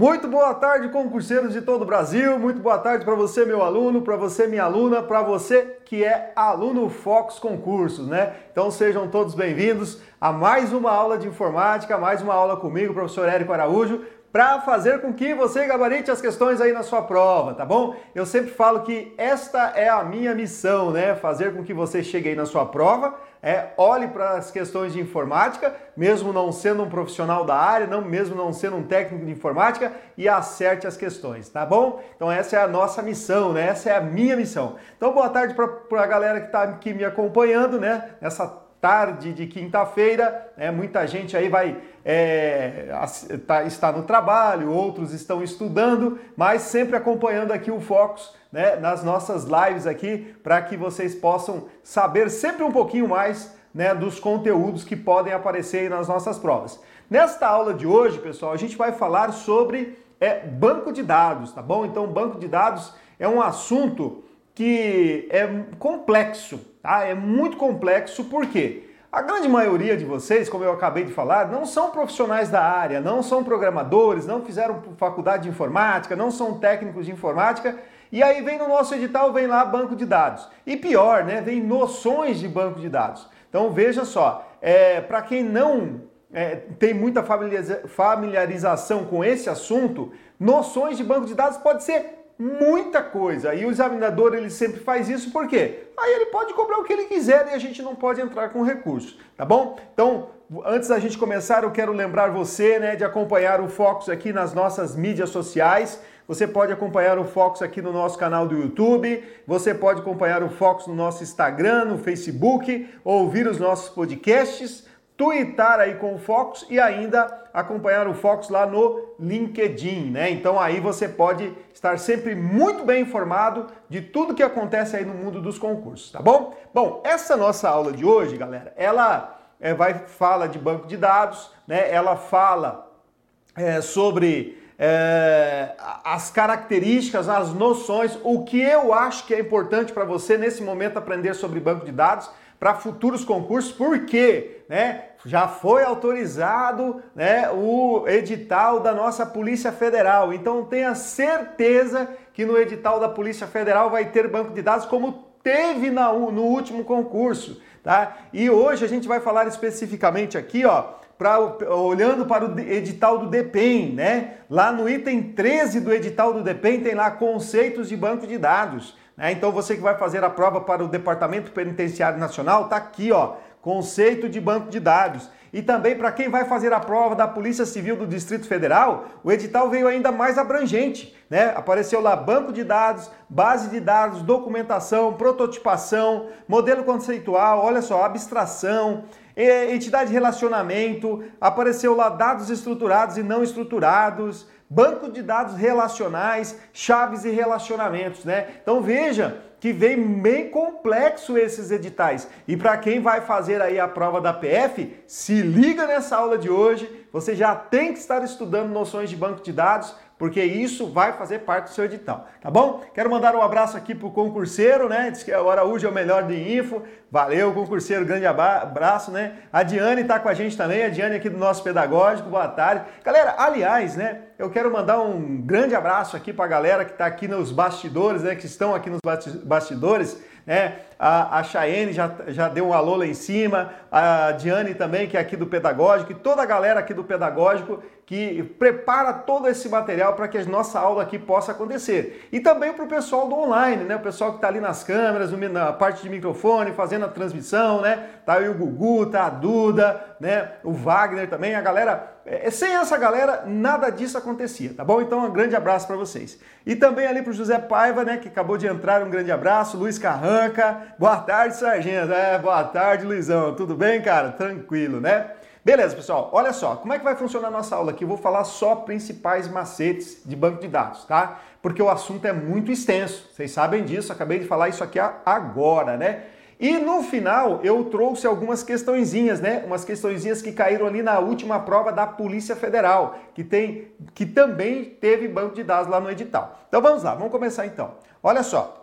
Muito boa tarde, concurseiros de todo o Brasil. Muito boa tarde para você, meu aluno, para você, minha aluna, para você que é aluno Fox Concursos, né? Então sejam todos bem-vindos a mais uma aula de informática, mais uma aula comigo, professor Érico Araújo, para fazer com que você gabarite as questões aí na sua prova, tá bom? Eu sempre falo que esta é a minha missão, né? Fazer com que você chegue aí na sua prova, é, olhe para as questões de informática, mesmo não sendo um profissional da área, não, mesmo não sendo um técnico de informática, e acerte as questões, tá bom? Então essa é a nossa missão, né? Essa é a minha missão. Então boa tarde para a galera que está aqui me acompanhando, né? Nessa tarde de quinta-feira, né? muita gente aí vai é, tá, está no trabalho, outros estão estudando, mas sempre acompanhando aqui o Focus né, nas nossas lives aqui, para que vocês possam saber sempre um pouquinho mais né, dos conteúdos que podem aparecer nas nossas provas. Nesta aula de hoje, pessoal, a gente vai falar sobre é, banco de dados, tá bom? Então, banco de dados é um assunto que é complexo, tá? É muito complexo, por quê? A grande maioria de vocês, como eu acabei de falar, não são profissionais da área, não são programadores, não fizeram faculdade de informática, não são técnicos de informática. E aí vem no nosso edital, vem lá banco de dados. E pior, né? Vem noções de banco de dados. Então veja só, é, para quem não é, tem muita familiarização com esse assunto, noções de banco de dados pode ser muita coisa. E o examinador ele sempre faz isso por quê? Aí ele pode cobrar o que ele quiser e a gente não pode entrar com recurso, tá bom? Então, antes da gente começar, eu quero lembrar você, né, de acompanhar o Focus aqui nas nossas mídias sociais. Você pode acompanhar o Focus aqui no nosso canal do YouTube, você pode acompanhar o Focus no nosso Instagram, no Facebook, ouvir os nossos podcasts twittar aí com o Focus e ainda acompanhar o Focus lá no LinkedIn, né? Então aí você pode estar sempre muito bem informado de tudo que acontece aí no mundo dos concursos, tá bom? Bom, essa nossa aula de hoje, galera, ela é, vai fala de banco de dados, né? Ela fala é, sobre é, as características, as noções, o que eu acho que é importante para você nesse momento aprender sobre banco de dados para futuros concursos, porque né, já foi autorizado né, o edital da nossa Polícia Federal. Então tenha certeza que no edital da Polícia Federal vai ter banco de dados como teve na, no último concurso. Tá? E hoje a gente vai falar especificamente aqui, ó, pra, olhando para o edital do DEPEN, né? Lá no item 13 do edital do DEPEN tem lá conceitos de banco de dados. Né? Então você que vai fazer a prova para o Departamento Penitenciário Nacional, tá aqui, ó, conceito de banco de dados. E também para quem vai fazer a prova da Polícia Civil do Distrito Federal, o edital veio ainda mais abrangente, né? Apareceu lá banco de dados, base de dados, documentação, prototipação, modelo conceitual, olha só, abstração, entidade de relacionamento, apareceu lá dados estruturados e não estruturados, banco de dados relacionais, chaves e relacionamentos, né? Então veja que vem bem complexo esses editais. E para quem vai fazer aí a prova da PF, se liga nessa aula de hoje, você já tem que estar estudando noções de banco de dados, porque isso vai fazer parte do seu edital, tá bom? Quero mandar um abraço aqui pro concurseiro, né? Diz que o Araújo é o melhor de info. Valeu, concurseiro, grande abraço, né? A Diane tá com a gente também, a Diane aqui do nosso pedagógico, boa tarde. Galera, aliás, né? Eu quero mandar um grande abraço aqui pra galera que tá aqui nos bastidores, né? Que estão aqui nos bastidores né? A, a já, já deu um alô lá em cima, a Diane também, que é aqui do Pedagógico, e toda a galera aqui do Pedagógico que prepara todo esse material para que a nossa aula aqui possa acontecer. E também para o pessoal do online, né? O pessoal que está ali nas câmeras, na parte de microfone, fazendo a transmissão, né? Tá aí o Gugu, tá a Duda, né? O Wagner também, a galera. É, sem essa galera, nada disso acontecia, tá bom? Então, um grande abraço para vocês. E também ali para o José Paiva, né? Que acabou de entrar, um grande abraço. Luiz Carranca, boa tarde, Sargento. É, boa tarde, Luizão. Tudo bem, cara? Tranquilo, né? Beleza, pessoal, olha só, como é que vai funcionar a nossa aula aqui? Eu vou falar só principais macetes de banco de dados, tá? Porque o assunto é muito extenso, vocês sabem disso, acabei de falar isso aqui agora, né? E no final eu trouxe algumas questõezinhas, né? Umas questõezinhas que caíram ali na última prova da Polícia Federal, que tem que também teve banco de dados lá no edital. Então vamos lá, vamos começar então. Olha só.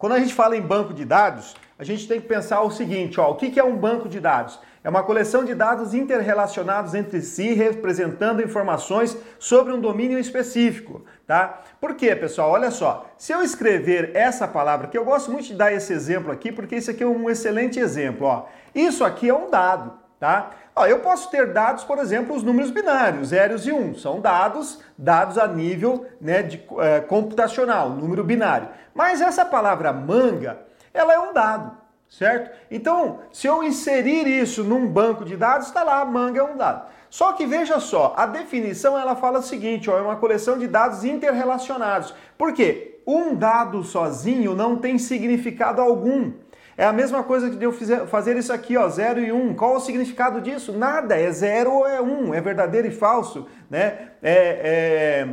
Quando a gente fala em banco de dados, a gente tem que pensar o seguinte, ó, o que é um banco de dados? É uma coleção de dados interrelacionados entre si, representando informações sobre um domínio específico, tá? Por quê, pessoal? Olha só, se eu escrever essa palavra, que eu gosto muito de dar esse exemplo aqui, porque isso aqui é um excelente exemplo, ó. Isso aqui é um dado, tá? Ó, eu posso ter dados, por exemplo, os números binários, zeros e um, são dados, dados a nível né, de, é, computacional, número binário. Mas essa palavra manga, ela é um dado certo? Então, se eu inserir isso num banco de dados, está lá, manga é um dado. Só que veja só, a definição ela fala o seguinte, ó, é uma coleção de dados interrelacionados. Por quê? Um dado sozinho não tem significado algum. É a mesma coisa que de eu fazer isso aqui, ó, 0 e 1. Um. Qual o significado disso? Nada, é 0 ou é 1, um, é verdadeiro e falso, né? É, é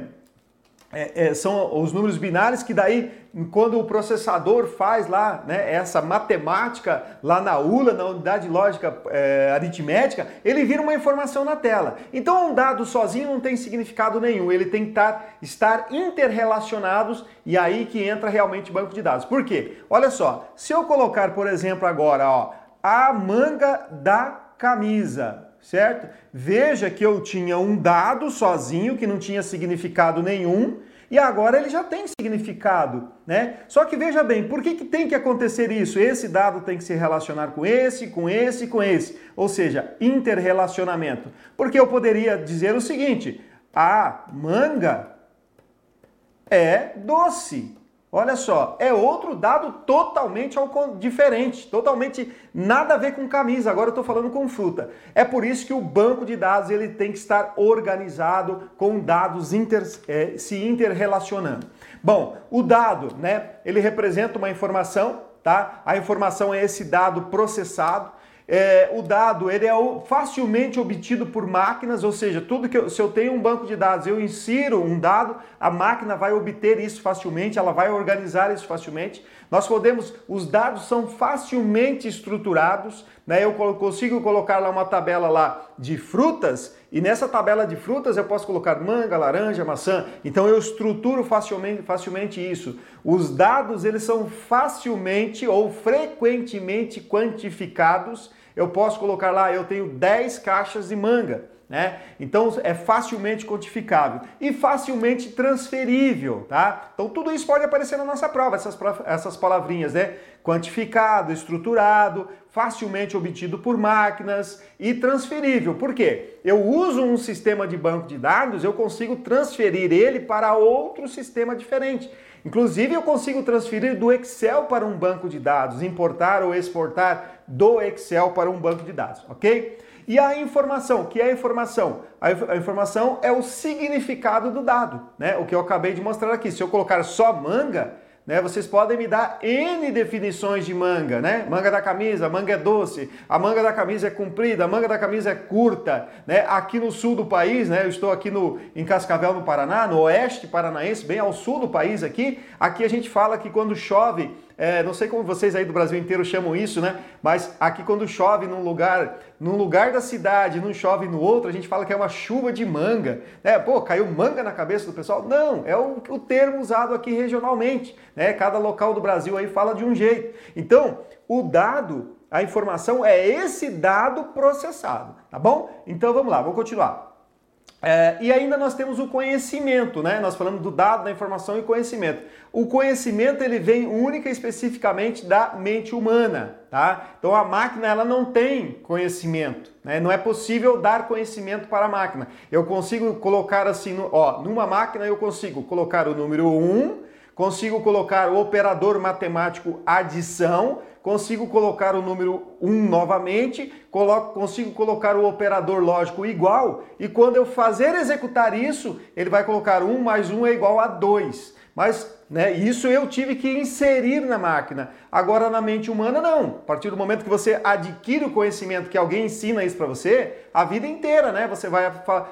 é, é, são os números binários que daí, quando o processador faz lá né, essa matemática lá na ULA, na unidade lógica é, aritmética, ele vira uma informação na tela. Então um dado sozinho não tem significado nenhum, ele tem que estar, estar interrelacionados e aí que entra realmente banco de dados. Por quê? Olha só, se eu colocar, por exemplo, agora ó, a manga da camisa, certo? Veja que eu tinha um dado sozinho que não tinha significado nenhum e agora ele já tem significado, né? Só que veja bem, por que, que tem que acontecer isso? Esse dado tem que se relacionar com esse, com esse, com esse, ou seja, interrelacionamento. Porque eu poderia dizer o seguinte: a manga é doce. Olha só, é outro dado totalmente diferente, totalmente nada a ver com camisa. Agora eu estou falando com fruta. É por isso que o banco de dados ele tem que estar organizado com dados inter, é, se interrelacionando. Bom, o dado, né? Ele representa uma informação, tá? A informação é esse dado processado é, o dado ele é facilmente obtido por máquinas, ou seja, tudo que eu, se eu tenho um banco de dados, eu insiro um dado, a máquina vai obter isso facilmente, ela vai organizar isso facilmente. Nós podemos, os dados são facilmente estruturados, né? Eu consigo colocar lá uma tabela lá de frutas e nessa tabela de frutas eu posso colocar manga, laranja, maçã. Então eu estruturo facilmente, facilmente isso. Os dados eles são facilmente ou frequentemente quantificados eu posso colocar lá, eu tenho 10 caixas de manga. Né? Então é facilmente quantificável e facilmente transferível, tá? Então tudo isso pode aparecer na nossa prova, essas, essas palavrinhas, né? Quantificado, estruturado, facilmente obtido por máquinas e transferível. Por quê? Eu uso um sistema de banco de dados, eu consigo transferir ele para outro sistema diferente. Inclusive, eu consigo transferir do Excel para um banco de dados, importar ou exportar do Excel para um banco de dados, ok? E a informação, que é a informação? A informação é o significado do dado, né? O que eu acabei de mostrar aqui. Se eu colocar só manga, né? Vocês podem me dar N definições de manga, né? Manga da camisa, manga é doce, a manga da camisa é comprida, a manga da camisa é curta, né? Aqui no sul do país, né? Eu estou aqui no, em Cascavel, no Paraná, no oeste paranaense, bem ao sul do país aqui. Aqui a gente fala que quando chove é, não sei como vocês aí do Brasil inteiro chamam isso, né? Mas aqui quando chove num lugar, num lugar da cidade, não chove no outro, a gente fala que é uma chuva de manga. Né? Pô, caiu manga na cabeça do pessoal? Não, é o, o termo usado aqui regionalmente. Né? Cada local do Brasil aí fala de um jeito. Então, o dado, a informação é esse dado processado, tá bom? Então vamos lá, vamos continuar. É, e ainda nós temos o conhecimento, né? Nós falamos do dado, da informação e conhecimento. O conhecimento ele vem única e especificamente da mente humana, tá? Então a máquina ela não tem conhecimento, né? Não é possível dar conhecimento para a máquina. Eu consigo colocar assim, ó, numa máquina eu consigo colocar o número 1, consigo colocar o operador matemático adição, consigo colocar o número 1 novamente, coloco, consigo colocar o operador lógico igual, e quando eu fazer executar isso, ele vai colocar 1 mais 1 é igual a 2. Mas né, isso eu tive que inserir na máquina. Agora na mente humana não. A partir do momento que você adquire o conhecimento, que alguém ensina isso para você, a vida inteira, né? Você vai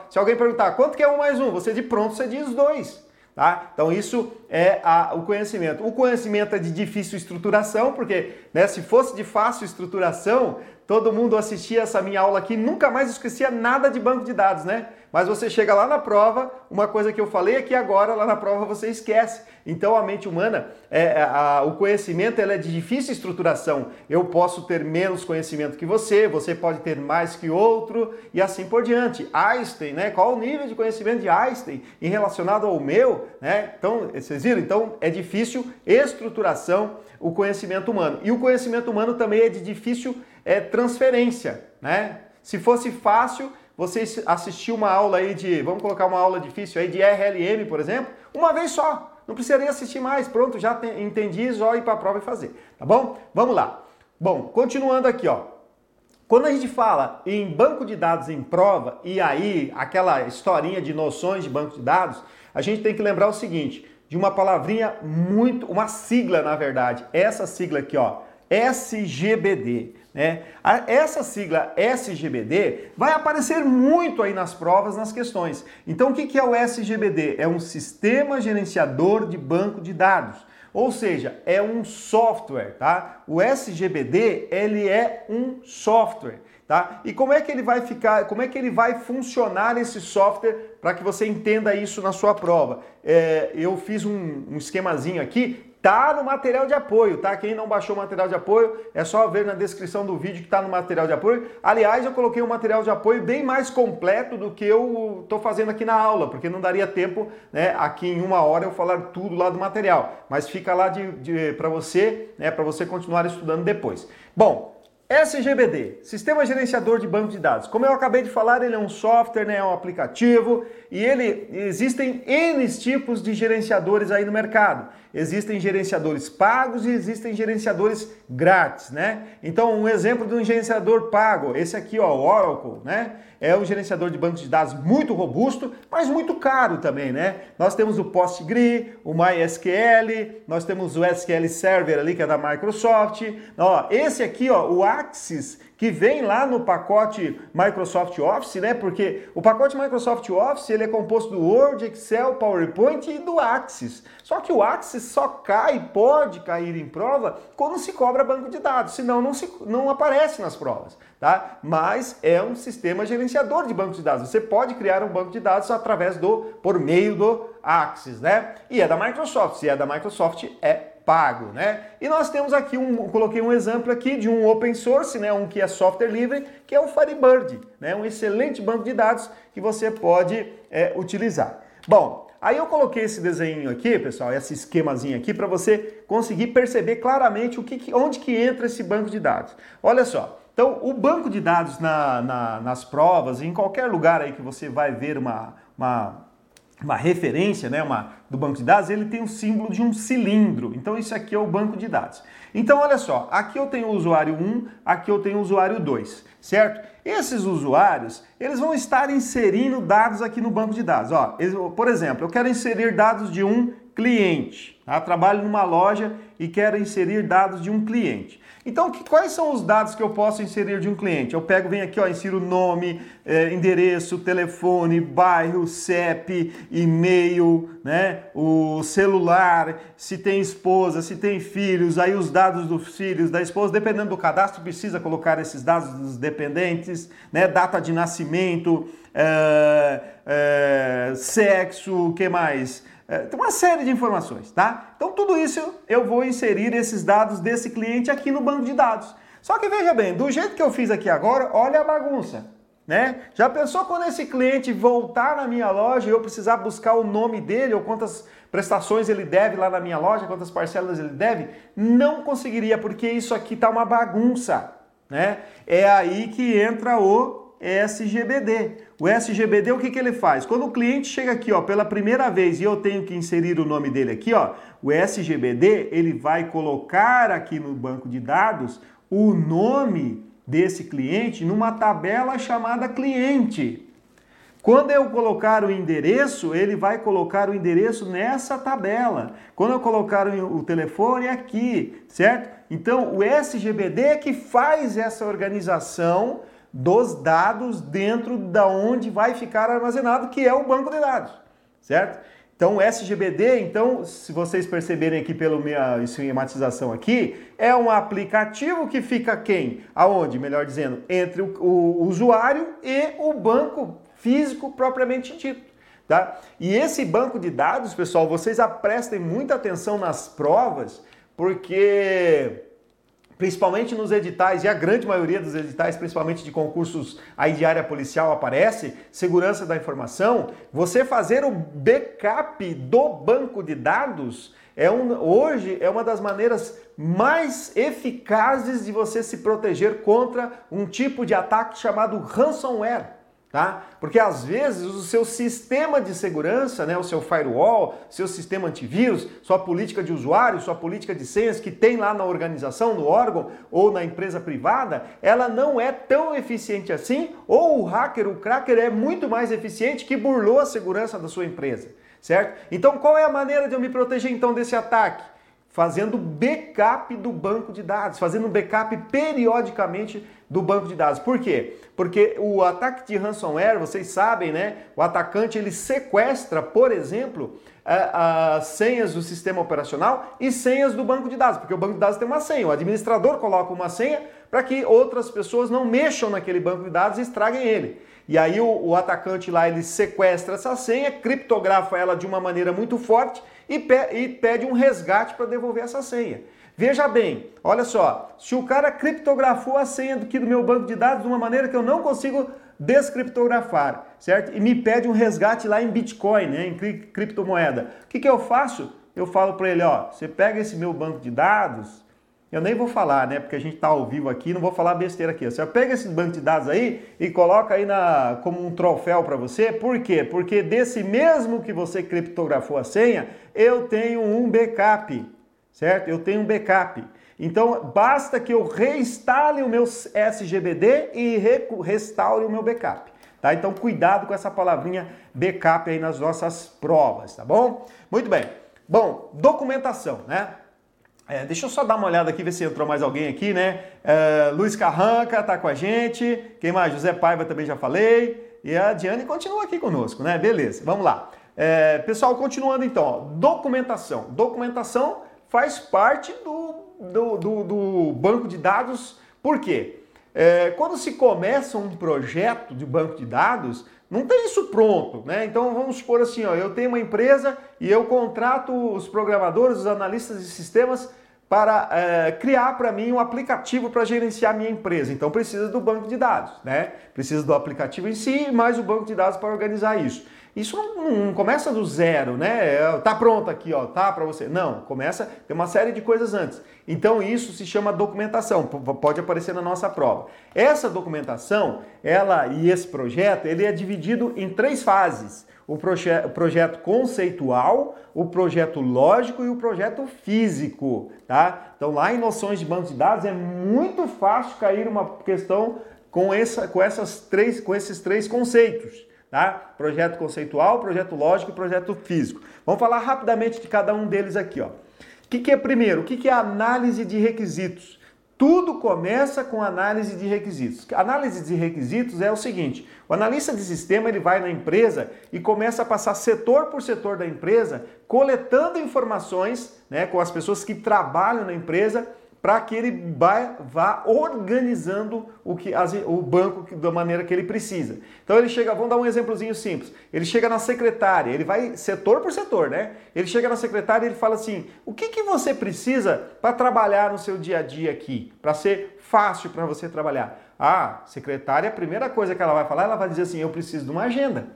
se alguém perguntar quanto que é 1 mais 1, você de pronto você diz 2. Tá? Então isso é a, o conhecimento. O conhecimento é de difícil estruturação, porque né, se fosse de fácil estruturação, todo mundo assistia essa minha aula aqui, nunca mais esquecia nada de banco de dados, né? Mas você chega lá na prova, uma coisa que eu falei aqui agora, lá na prova você esquece. Então a mente humana, é, é, a, o conhecimento ela é de difícil estruturação. Eu posso ter menos conhecimento que você, você pode ter mais que outro e assim por diante. Einstein, né? Qual o nível de conhecimento de Einstein em relacionado ao meu, né? Então, vocês viram? Então é difícil estruturação o conhecimento humano. E o conhecimento humano também é de difícil é, transferência, né? Se fosse fácil, você assistir uma aula aí de, vamos colocar uma aula difícil aí de RLM, por exemplo, uma vez só. Não precisaria assistir mais, pronto, já te, entendi, só ir para a prova e fazer, tá bom? Vamos lá. Bom, continuando aqui, ó. Quando a gente fala em banco de dados em prova, e aí aquela historinha de noções de banco de dados, a gente tem que lembrar o seguinte, de uma palavrinha muito, uma sigla na verdade, essa sigla aqui, ó, SGBD. Né? Essa sigla SGBD vai aparecer muito aí nas provas, nas questões. Então, o que é o SGBD? É um sistema gerenciador de banco de dados. Ou seja, é um software, tá? O SGBD, ele é um software, tá? E como é que ele vai ficar, como é que ele vai funcionar esse software para que você entenda isso na sua prova? É, eu fiz um, um esquemazinho aqui, Tá no material de apoio, tá? Quem não baixou o material de apoio, é só ver na descrição do vídeo que tá no material de apoio. Aliás, eu coloquei um material de apoio bem mais completo do que eu tô fazendo aqui na aula, porque não daria tempo, né, aqui em uma hora eu falar tudo lá do material. Mas fica lá de, de para você, né, para você continuar estudando depois. Bom, SGBD, Sistema Gerenciador de Banco de Dados. Como eu acabei de falar, ele é um software, né, é um aplicativo e ele existem N tipos de gerenciadores aí no mercado. Existem gerenciadores pagos e existem gerenciadores grátis, né? Então, um exemplo de um gerenciador pago, esse aqui, ó, o Oracle, né? É um gerenciador de banco de dados muito robusto, mas muito caro também, né? Nós temos o PostgreSQL, o MySQL, nós temos o SQL Server ali que é da Microsoft. Ó, esse aqui, ó, o Axis, que vem lá no pacote Microsoft Office, né? Porque o pacote Microsoft Office ele é composto do Word, Excel, PowerPoint e do Axis. Só que o Axis só cai, pode cair em prova quando se cobra banco de dados, senão não, se, não aparece nas provas, tá? Mas é um sistema gerenciador de banco de dados. Você pode criar um banco de dados através do, por meio do Axis, né? E é da Microsoft. Se é da Microsoft, é pago, né? E nós temos aqui um, coloquei um exemplo aqui de um open source, né? Um que é software livre, que é o Firebird, né? Um excelente banco de dados que você pode é, utilizar. Bom, aí eu coloquei esse desenho aqui, pessoal, esse esquemazinho aqui para você conseguir perceber claramente o que, onde que entra esse banco de dados. Olha só. Então, o banco de dados na, na, nas provas, em qualquer lugar aí que você vai ver uma, uma uma referência, né, uma, do banco de dados, ele tem o símbolo de um cilindro. Então isso aqui é o banco de dados. Então olha só, aqui eu tenho o usuário 1, aqui eu tenho o usuário 2, certo? Esses usuários, eles vão estar inserindo dados aqui no banco de dados. Ó, por exemplo, eu quero inserir dados de um cliente. Tá? Trabalho numa loja e quero inserir dados de um cliente. Então, que, quais são os dados que eu posso inserir de um cliente? Eu pego, venho aqui, ó, insiro nome, é, endereço, telefone, bairro, CEP, e-mail, né, o celular, se tem esposa, se tem filhos, aí os dados dos filhos, da esposa, dependendo do cadastro, precisa colocar esses dados dos dependentes, né, data de nascimento, é, é, sexo, o que mais? É, tem uma série de informações, tá? Então tudo isso eu vou inserir esses dados desse cliente aqui no banco de dados. Só que veja bem, do jeito que eu fiz aqui agora, olha a bagunça. Né? Já pensou quando esse cliente voltar na minha loja e eu precisar buscar o nome dele ou quantas prestações ele deve lá na minha loja, quantas parcelas ele deve? Não conseguiria, porque isso aqui tá uma bagunça. Né? É aí que entra o SGBD. O SGBD, o que, que ele faz? Quando o cliente chega aqui ó, pela primeira vez e eu tenho que inserir o nome dele aqui, ó, o SGBD ele vai colocar aqui no banco de dados o nome desse cliente numa tabela chamada cliente. Quando eu colocar o endereço, ele vai colocar o endereço nessa tabela. Quando eu colocar o telefone, aqui, certo? Então, o SGBD é que faz essa organização dos dados dentro da onde vai ficar armazenado, que é o banco de dados, certo? Então, o SGBD, então, se vocês perceberem aqui pela minha esquematização aqui, é um aplicativo que fica quem? Aonde? Melhor dizendo, entre o, o usuário e o banco físico propriamente dito. Tá? E esse banco de dados, pessoal, vocês prestem muita atenção nas provas, porque principalmente nos editais, e a grande maioria dos editais, principalmente de concursos aí de área policial, aparece, segurança da informação, você fazer o backup do banco de dados é um, hoje é uma das maneiras mais eficazes de você se proteger contra um tipo de ataque chamado ransomware tá? Porque às vezes o seu sistema de segurança, né, o seu firewall, seu sistema antivírus, sua política de usuário, sua política de senhas que tem lá na organização, no órgão ou na empresa privada, ela não é tão eficiente assim, ou o hacker, o cracker é muito mais eficiente que burlou a segurança da sua empresa, certo? Então qual é a maneira de eu me proteger então desse ataque? fazendo backup do banco de dados, fazendo backup periodicamente do banco de dados. Por quê? Porque o ataque de ransomware, vocês sabem, né? O atacante ele sequestra, por exemplo, as senhas do sistema operacional e senhas do banco de dados, porque o banco de dados tem uma senha. O administrador coloca uma senha para que outras pessoas não mexam naquele banco de dados e estraguem ele. E aí o, o atacante lá ele sequestra essa senha, criptografa ela de uma maneira muito forte e, pe e pede um resgate para devolver essa senha. Veja bem, olha só, se o cara criptografou a senha aqui do meu banco de dados de uma maneira que eu não consigo descriptografar, certo? E me pede um resgate lá em Bitcoin, né, em cri criptomoeda. O que, que eu faço? Eu falo para ele, ó, você pega esse meu banco de dados, eu nem vou falar, né? Porque a gente está ao vivo aqui, não vou falar besteira aqui. Você pega esse banco de dados aí e coloca aí na, como um troféu para você. Por quê? Porque desse mesmo que você criptografou a senha, eu tenho um backup, certo? Eu tenho um backup. Então basta que eu reinstale o meu SGBD e restaure o meu backup. Tá? Então cuidado com essa palavrinha backup aí nas nossas provas, tá bom? Muito bem. Bom, documentação, né? É, deixa eu só dar uma olhada aqui, ver se entrou mais alguém aqui, né? É, Luiz Carranca tá com a gente. Quem mais? José Paiva também já falei. E a Diane continua aqui conosco, né? Beleza, vamos lá. É, pessoal, continuando então, ó, documentação. Documentação faz parte do, do, do, do banco de dados, por quê? É, quando se começa um projeto de banco de dados, não tem isso pronto, né? Então vamos supor assim, ó, eu tenho uma empresa e eu contrato os programadores, os analistas de sistemas para é, criar para mim um aplicativo para gerenciar minha empresa. Então precisa do banco de dados, né? Precisa do aplicativo em si, mais o banco de dados para organizar isso. Isso não, não, começa do zero, né? É, tá pronto aqui, ó, tá para você. Não, começa, tem uma série de coisas antes. Então isso se chama documentação, pode aparecer na nossa prova. Essa documentação, ela e esse projeto, ele é dividido em três fases. O, proje o projeto conceitual, o projeto lógico e o projeto físico, tá? Então lá em noções de banco de dados é muito fácil cair uma questão com, essa, com, essas três, com esses três conceitos tá? Projeto conceitual, projeto lógico e projeto físico. Vamos falar rapidamente de cada um deles aqui. O que, que é primeiro? O que, que é análise de requisitos? Tudo começa com análise de requisitos. Análise de requisitos é o seguinte: o analista de sistema ele vai na empresa e começa a passar setor por setor da empresa, coletando informações né, com as pessoas que trabalham na empresa para que ele vá, organizando o, que, as, o banco da maneira que ele precisa. Então ele chega, vamos dar um exemplozinho simples. Ele chega na secretária, ele vai setor por setor, né? Ele chega na secretária e ele fala assim: o que, que você precisa para trabalhar no seu dia a dia aqui, para ser fácil para você trabalhar? Ah, secretária, a primeira coisa que ela vai falar, ela vai dizer assim: eu preciso de uma agenda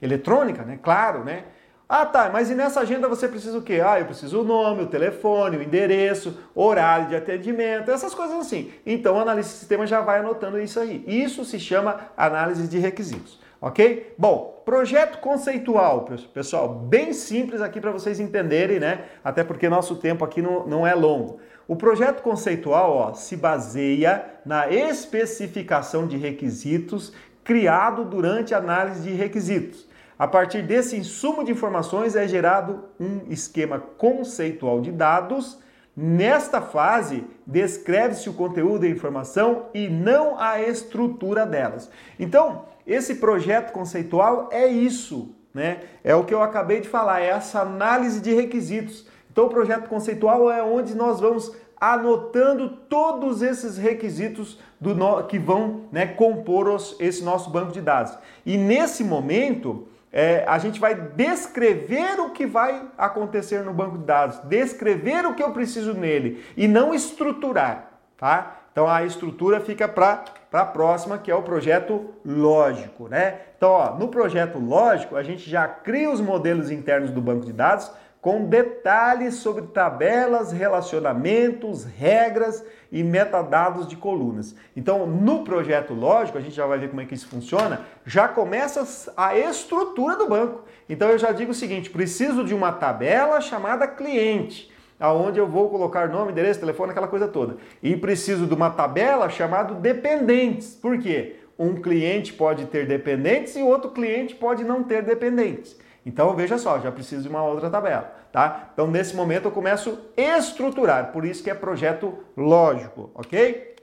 eletrônica, né? Claro, né? Ah, tá, mas e nessa agenda você precisa o quê? Ah, eu preciso o nome, o telefone, o endereço, horário de atendimento, essas coisas assim. Então, o analista de sistema já vai anotando isso aí. Isso se chama análise de requisitos, ok? Bom, projeto conceitual, pessoal, bem simples aqui para vocês entenderem, né? Até porque nosso tempo aqui não, não é longo. O projeto conceitual ó, se baseia na especificação de requisitos criado durante a análise de requisitos. A partir desse insumo de informações é gerado um esquema conceitual de dados. Nesta fase, descreve-se o conteúdo da informação e não a estrutura delas. Então, esse projeto conceitual é isso, né? É o que eu acabei de falar, é essa análise de requisitos. Então, o projeto conceitual é onde nós vamos anotando todos esses requisitos do que vão né, compor os, esse nosso banco de dados. E nesse momento, é, a gente vai descrever o que vai acontecer no banco de dados, descrever o que eu preciso nele e não estruturar, tá? Então a estrutura fica para a próxima, que é o projeto lógico, né? Então, ó, no projeto lógico, a gente já cria os modelos internos do banco de dados com detalhes sobre tabelas, relacionamentos, regras e metadados de colunas. Então, no projeto lógico, a gente já vai ver como é que isso funciona, já começa a estrutura do banco. Então, eu já digo o seguinte, preciso de uma tabela chamada cliente, aonde eu vou colocar nome, endereço, telefone, aquela coisa toda. E preciso de uma tabela chamada dependentes. Por quê? Um cliente pode ter dependentes e outro cliente pode não ter dependentes. Então veja só, já preciso de uma outra tabela, tá? Então nesse momento eu começo a estruturar, por isso que é projeto lógico, ok?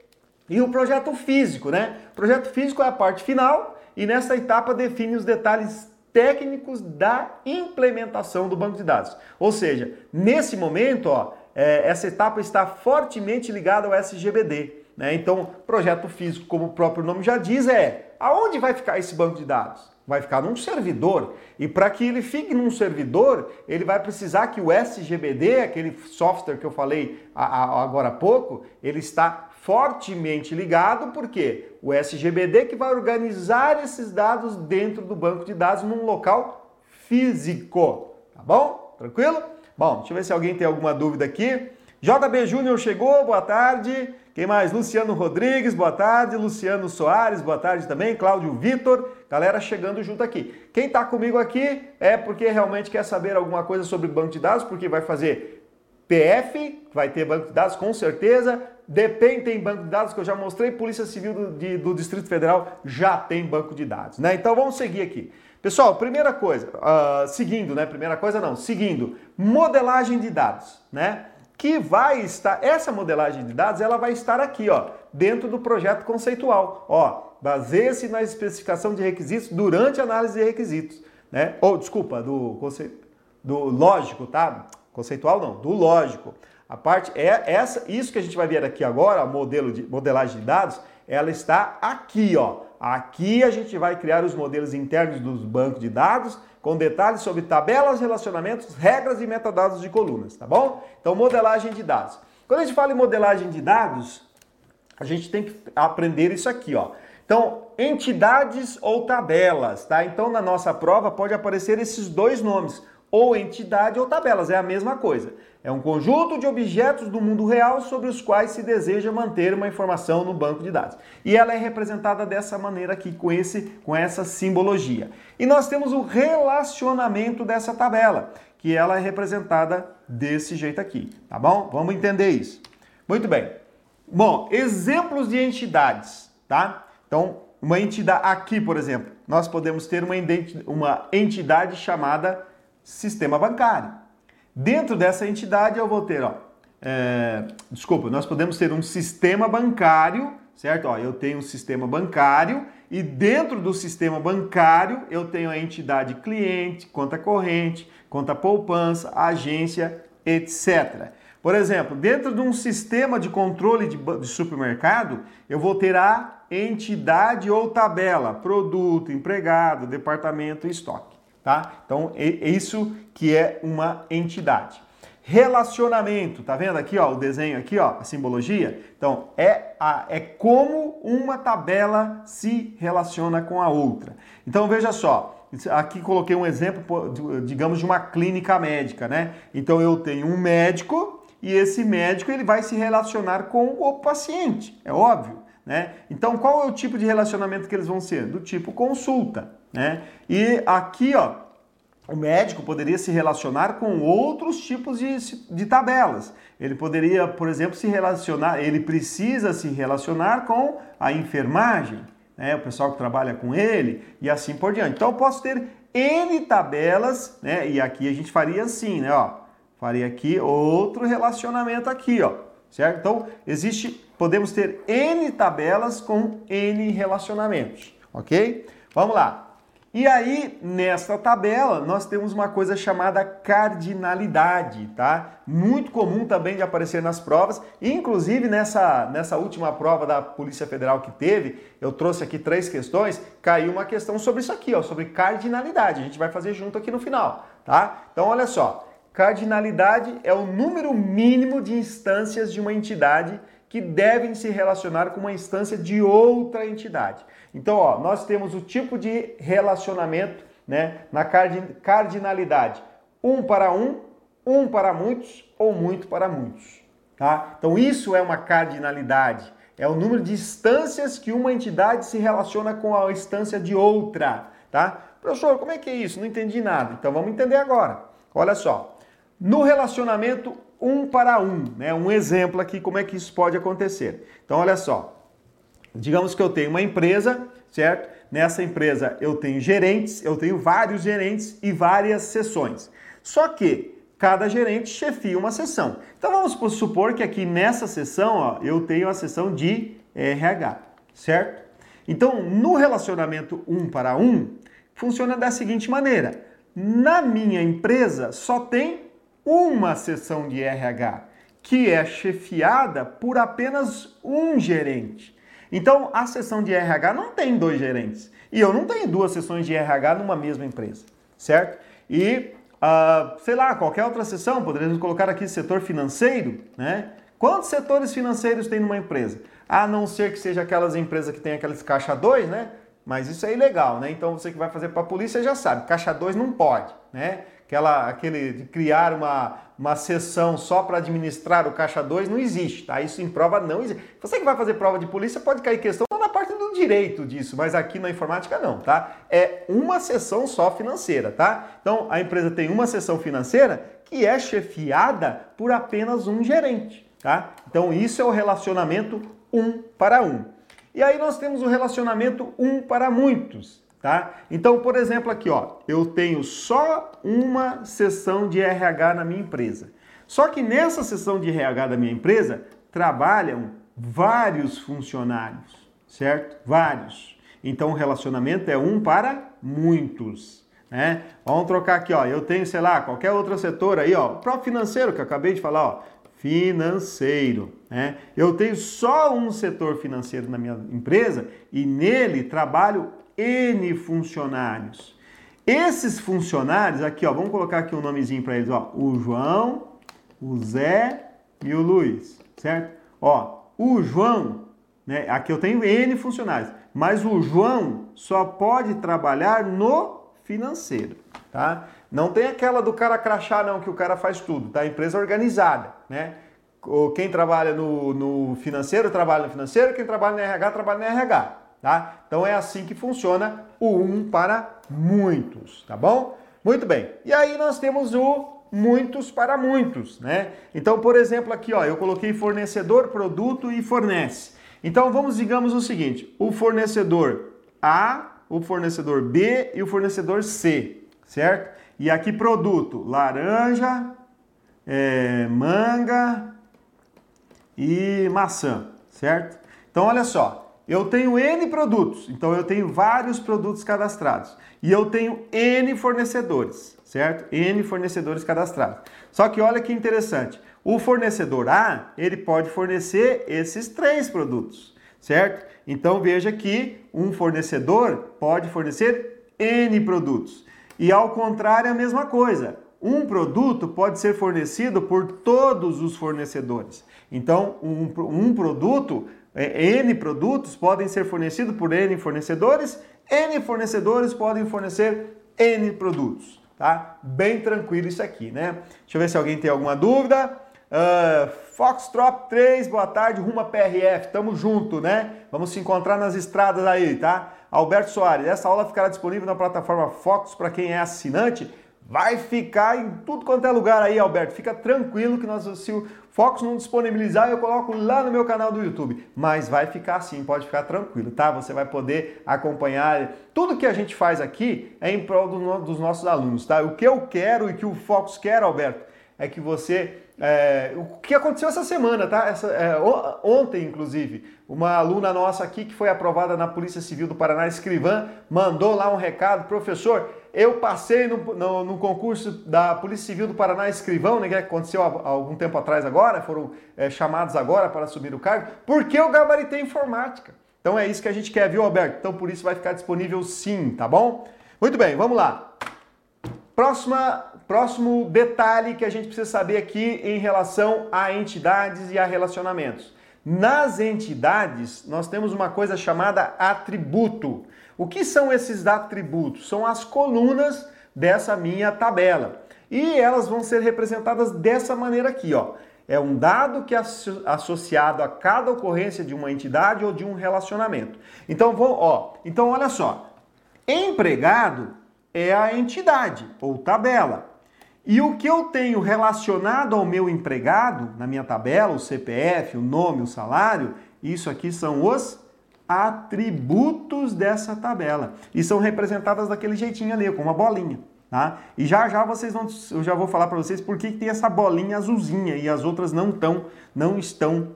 E o projeto físico, né? O projeto físico é a parte final e nessa etapa define os detalhes técnicos da implementação do banco de dados. Ou seja, nesse momento, ó, é, essa etapa está fortemente ligada ao SGBD. Né? Então, projeto físico, como o próprio nome já diz, é aonde vai ficar esse banco de dados? Vai ficar num servidor. E para que ele fique num servidor, ele vai precisar que o SGBD, aquele software que eu falei agora há pouco, ele está fortemente ligado, porque o SGBD que vai organizar esses dados dentro do banco de dados num local físico. Tá bom? Tranquilo? Bom, deixa eu ver se alguém tem alguma dúvida aqui. JB Júnior chegou, boa tarde. Quem mais? Luciano Rodrigues, boa tarde. Luciano Soares, boa tarde também. Cláudio Vitor, galera chegando junto aqui. Quem está comigo aqui é porque realmente quer saber alguma coisa sobre banco de dados, porque vai fazer PF, vai ter banco de dados com certeza. DPEM tem banco de dados que eu já mostrei. Polícia Civil do, de, do Distrito Federal já tem banco de dados, né? Então vamos seguir aqui. Pessoal, primeira coisa, uh, seguindo, né? Primeira coisa não, seguindo, modelagem de dados, né? Que vai estar, essa modelagem de dados, ela vai estar aqui, ó, dentro do projeto conceitual. Ó, baseia-se na especificação de requisitos durante a análise de requisitos, né? Ou, desculpa, do, conce... do lógico, tá? Conceitual não, do lógico. A parte é essa, isso que a gente vai ver aqui agora, modelo de modelagem de dados, ela está aqui, ó. Aqui a gente vai criar os modelos internos dos bancos de dados com detalhes sobre tabelas, relacionamentos, regras e metadados de colunas, tá bom? Então, modelagem de dados. Quando a gente fala em modelagem de dados, a gente tem que aprender isso aqui, ó. Então, entidades ou tabelas, tá? Então, na nossa prova pode aparecer esses dois nomes, ou entidade ou tabelas, é a mesma coisa. É um conjunto de objetos do mundo real sobre os quais se deseja manter uma informação no banco de dados. E ela é representada dessa maneira aqui, com, esse, com essa simbologia. E nós temos o relacionamento dessa tabela, que ela é representada desse jeito aqui, tá bom? Vamos entender isso. Muito bem. Bom, exemplos de entidades, tá? Então, uma entidade aqui, por exemplo, nós podemos ter uma, uma entidade chamada sistema bancário. Dentro dessa entidade eu vou ter, ó, é, desculpa, nós podemos ter um sistema bancário, certo? Ó, eu tenho um sistema bancário e dentro do sistema bancário eu tenho a entidade cliente, conta corrente, conta poupança, agência, etc. Por exemplo, dentro de um sistema de controle de, de supermercado, eu vou ter a entidade ou tabela, produto, empregado, departamento e estoque tá? Então, é isso que é uma entidade. Relacionamento, tá vendo aqui, ó, o desenho aqui, ó, a simbologia? Então, é, a, é como uma tabela se relaciona com a outra. Então, veja só, aqui coloquei um exemplo, digamos, de uma clínica médica, né? Então, eu tenho um médico e esse médico ele vai se relacionar com o paciente, é óbvio, né? Então, qual é o tipo de relacionamento que eles vão ser? Do tipo consulta, né? E aqui, ó, o médico poderia se relacionar com outros tipos de, de tabelas. Ele poderia, por exemplo, se relacionar, ele precisa se relacionar com a enfermagem, né? o pessoal que trabalha com ele e assim por diante. Então eu posso ter N tabelas, né? E aqui a gente faria assim, né? Ó, faria aqui outro relacionamento aqui, ó. Certo? Então, existe, podemos ter N tabelas com N relacionamentos, ok? Vamos lá. E aí, nesta tabela, nós temos uma coisa chamada cardinalidade, tá? Muito comum também de aparecer nas provas, inclusive nessa, nessa última prova da Polícia Federal que teve, eu trouxe aqui três questões, caiu uma questão sobre isso aqui, ó, sobre cardinalidade. A gente vai fazer junto aqui no final, tá? Então, olha só, cardinalidade é o número mínimo de instâncias de uma entidade que devem se relacionar com uma instância de outra entidade. Então, ó, nós temos o tipo de relacionamento né, na cardinalidade: um para um, um para muitos ou muito para muitos. Tá? Então, isso é uma cardinalidade. É o número de instâncias que uma entidade se relaciona com a instância de outra. Tá? Professor, como é que é isso? Não entendi nada. Então, vamos entender agora. Olha só. No relacionamento um para um, né? um exemplo aqui como é que isso pode acontecer. Então, olha só. Digamos que eu tenho uma empresa, certo? Nessa empresa eu tenho gerentes, eu tenho vários gerentes e várias sessões. Só que cada gerente chefia uma sessão. Então vamos supor que aqui nessa sessão ó, eu tenho a sessão de RH, certo? Então no relacionamento um para um funciona da seguinte maneira: na minha empresa só tem uma sessão de RH que é chefiada por apenas um gerente. Então, a seção de RH não tem dois gerentes. E eu não tenho duas sessões de RH numa mesma empresa, certo? E, uh, sei lá, qualquer outra seção, poderíamos colocar aqui setor financeiro, né? Quantos setores financeiros tem numa empresa? A não ser que seja aquelas empresas que tem aqueles caixa 2, né? Mas isso é ilegal, né? Então você que vai fazer para a polícia já sabe, caixa 2 não pode, né? Aquela, aquele de criar uma, uma sessão só para administrar o caixa 2 não existe, tá? Isso em prova não existe. Você que vai fazer prova de polícia pode cair questão na parte do direito disso, mas aqui na informática não, tá? É uma sessão só financeira, tá? Então a empresa tem uma sessão financeira que é chefiada por apenas um gerente, tá? Então isso é o relacionamento um para um. E aí nós temos o relacionamento um para muitos. Tá? Então, por exemplo, aqui, ó, eu tenho só uma sessão de RH na minha empresa. Só que nessa sessão de RH da minha empresa trabalham vários funcionários, certo? Vários. Então, o relacionamento é um para muitos. Né? Vamos trocar aqui, ó. Eu tenho, sei lá, qualquer outro setor aí, ó. O próprio financeiro que eu acabei de falar, ó. Financeiro. Né? Eu tenho só um setor financeiro na minha empresa e nele trabalho N funcionários. Esses funcionários, aqui, ó, vamos colocar aqui um nomezinho para eles, ó, o João, o Zé e o Luiz, certo? Ó, o João, né, aqui eu tenho N funcionários, mas o João só pode trabalhar no financeiro, tá? Não tem aquela do cara crachá não, que o cara faz tudo, tá? Empresa organizada, né? Quem trabalha no, no financeiro, trabalha no financeiro, quem trabalha no RH, trabalha no RH. Tá? Então é assim que funciona o um para muitos, tá bom? Muito bem. E aí nós temos o muitos para muitos, né? Então, por exemplo, aqui, ó, eu coloquei fornecedor, produto e fornece. Então, vamos digamos o seguinte: o fornecedor A, o fornecedor B e o fornecedor C, certo? E aqui produto: laranja, é, manga e maçã, certo? Então, olha só, eu tenho N produtos, então eu tenho vários produtos cadastrados. E eu tenho N fornecedores, certo? N fornecedores cadastrados. Só que olha que interessante. O fornecedor A, ele pode fornecer esses três produtos, certo? Então veja que um fornecedor pode fornecer N produtos. E ao contrário, a mesma coisa. Um produto pode ser fornecido por todos os fornecedores. Então, um, um produto é, N produtos podem ser fornecidos por N fornecedores, N fornecedores podem fornecer N produtos, tá? Bem tranquilo isso aqui, né? Deixa eu ver se alguém tem alguma dúvida. Uh, Foxtrot 3, boa tarde, rumo a PRF, tamo junto, né? Vamos se encontrar nas estradas aí, tá? Alberto Soares, essa aula ficará disponível na plataforma Fox para quem é assinante. Vai ficar em tudo quanto é lugar aí, Alberto. Fica tranquilo que nós, se o Fox não disponibilizar, eu coloco lá no meu canal do YouTube. Mas vai ficar assim, pode ficar tranquilo, tá? Você vai poder acompanhar. Tudo que a gente faz aqui é em prol do, dos nossos alunos, tá? O que eu quero e que o Fox quer, Alberto, é que você. É, o que aconteceu essa semana, tá? Essa, é, ontem, inclusive, uma aluna nossa aqui que foi aprovada na Polícia Civil do Paraná, escrivã, mandou lá um recado, professor. Eu passei no, no, no concurso da Polícia Civil do Paraná escrivão, né, que aconteceu há, há algum tempo atrás agora, foram é, chamados agora para assumir o cargo, porque eu gabaritei informática. Então é isso que a gente quer, viu, Alberto? Então por isso vai ficar disponível sim, tá bom? Muito bem, vamos lá. Próxima, próximo detalhe que a gente precisa saber aqui em relação a entidades e a relacionamentos. Nas entidades, nós temos uma coisa chamada atributo. O que são esses atributos? São as colunas dessa minha tabela. E elas vão ser representadas dessa maneira aqui, ó. É um dado que é associado a cada ocorrência de uma entidade ou de um relacionamento. Então, vou, ó, então olha só. Empregado é a entidade ou tabela. E o que eu tenho relacionado ao meu empregado, na minha tabela, o CPF, o nome, o salário, isso aqui são os atributos dessa tabela. E são representadas daquele jeitinho ali, com uma bolinha. Tá? E já já vocês vão, eu já vou falar para vocês por que tem essa bolinha azulzinha e as outras não tão, não estão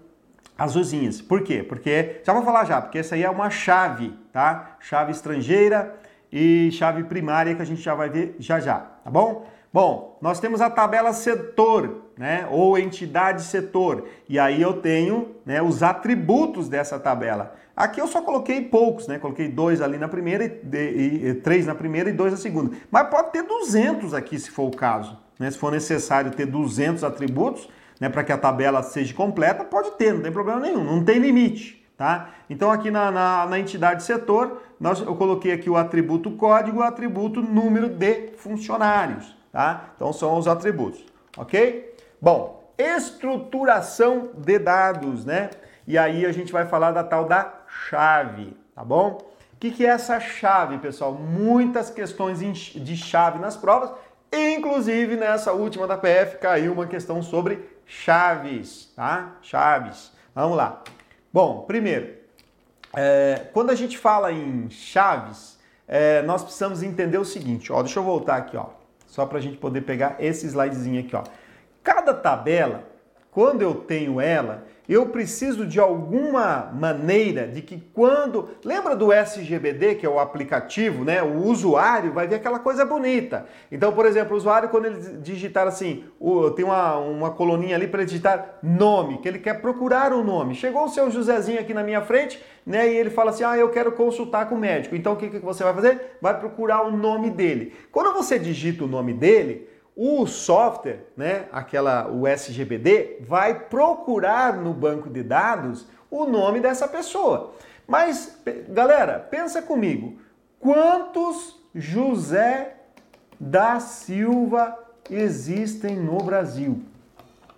azulzinhas. Por quê? Porque já vou falar já, porque essa aí é uma chave, tá? Chave estrangeira e chave primária que a gente já vai ver já já, tá bom? Bom, nós temos a tabela setor, né, ou entidade setor, e aí eu tenho, né, os atributos dessa tabela. Aqui eu só coloquei poucos, né? Coloquei dois ali na primeira, e, e, e, três na primeira e dois na segunda. Mas pode ter 200 aqui se for o caso. Né? Se for necessário ter 200 atributos, né, para que a tabela seja completa, pode ter, não tem problema nenhum, não tem limite. Tá? Então aqui na, na, na entidade setor, nós, eu coloquei aqui o atributo código, o atributo número de funcionários. Tá? Então são os atributos, ok? Bom, estruturação de dados, né? E aí a gente vai falar da tal da chave, tá bom? O que, que é essa chave, pessoal? Muitas questões de chave nas provas, inclusive nessa última da PF caiu uma questão sobre chaves, tá? Chaves. Vamos lá. Bom, primeiro, é, quando a gente fala em chaves, é, nós precisamos entender o seguinte, ó, deixa eu voltar aqui, ó, só para a gente poder pegar esse slidezinho aqui, ó. Cada tabela, quando eu tenho ela, eu preciso de alguma maneira de que quando. Lembra do SGBD, que é o aplicativo, né? O usuário vai ver aquela coisa bonita. Então, por exemplo, o usuário, quando ele digitar assim, tem uma, uma coluninha ali para digitar nome, que ele quer procurar o um nome. Chegou o seu Josézinho aqui na minha frente, né? E ele fala assim: ah, eu quero consultar com o médico. Então, o que, que você vai fazer? Vai procurar o nome dele. Quando você digita o nome dele, o software, né, aquela o SGBD, vai procurar no banco de dados o nome dessa pessoa. Mas, galera, pensa comigo, quantos José da Silva existem no Brasil?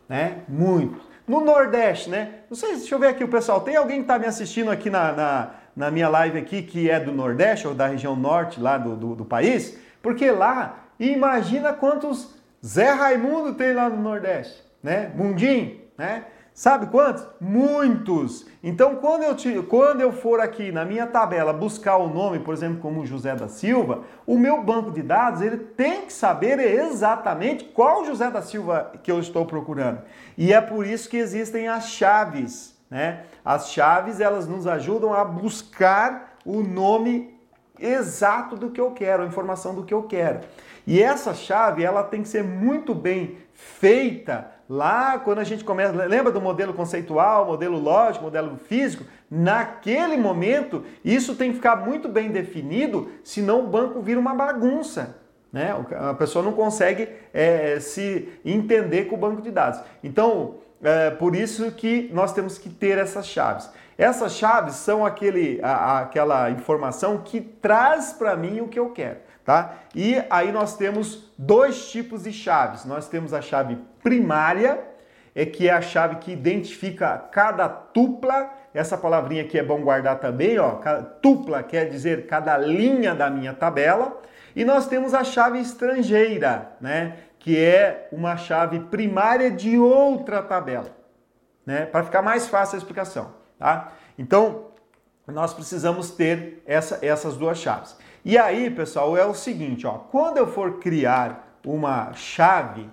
Né? Muitos. No Nordeste, né? Não sei, deixa eu ver aqui o pessoal. Tem alguém que está me assistindo aqui na, na, na, minha live aqui que é do Nordeste ou da região norte lá do, do, do país? Porque lá imagina quantos Zé Raimundo tem lá no Nordeste, né? Mundim, né? Sabe quantos? Muitos! Então, quando eu, te, quando eu for aqui na minha tabela buscar o nome, por exemplo, como José da Silva, o meu banco de dados ele tem que saber exatamente qual José da Silva que eu estou procurando. E é por isso que existem as chaves, né? As chaves elas nos ajudam a buscar o nome exato do que eu quero, a informação do que eu quero. E essa chave, ela tem que ser muito bem feita lá quando a gente começa, lembra do modelo conceitual, modelo lógico, modelo físico? Naquele momento, isso tem que ficar muito bem definido, senão o banco vira uma bagunça. Né? A pessoa não consegue é, se entender com o banco de dados. Então, é por isso que nós temos que ter essas chaves. Essas chaves são aquele, a, aquela informação que traz para mim o que eu quero. Tá? E aí nós temos dois tipos de chaves. Nós temos a chave primária, é que é a chave que identifica cada tupla. Essa palavrinha aqui é bom guardar também, ó. Tupla quer dizer cada linha da minha tabela. E nós temos a chave estrangeira, né? Que é uma chave primária de outra tabela, né? Para ficar mais fácil a explicação tá? Então, nós precisamos ter essa, essas duas chaves. E aí, pessoal, é o seguinte, ó, quando eu for criar uma chave,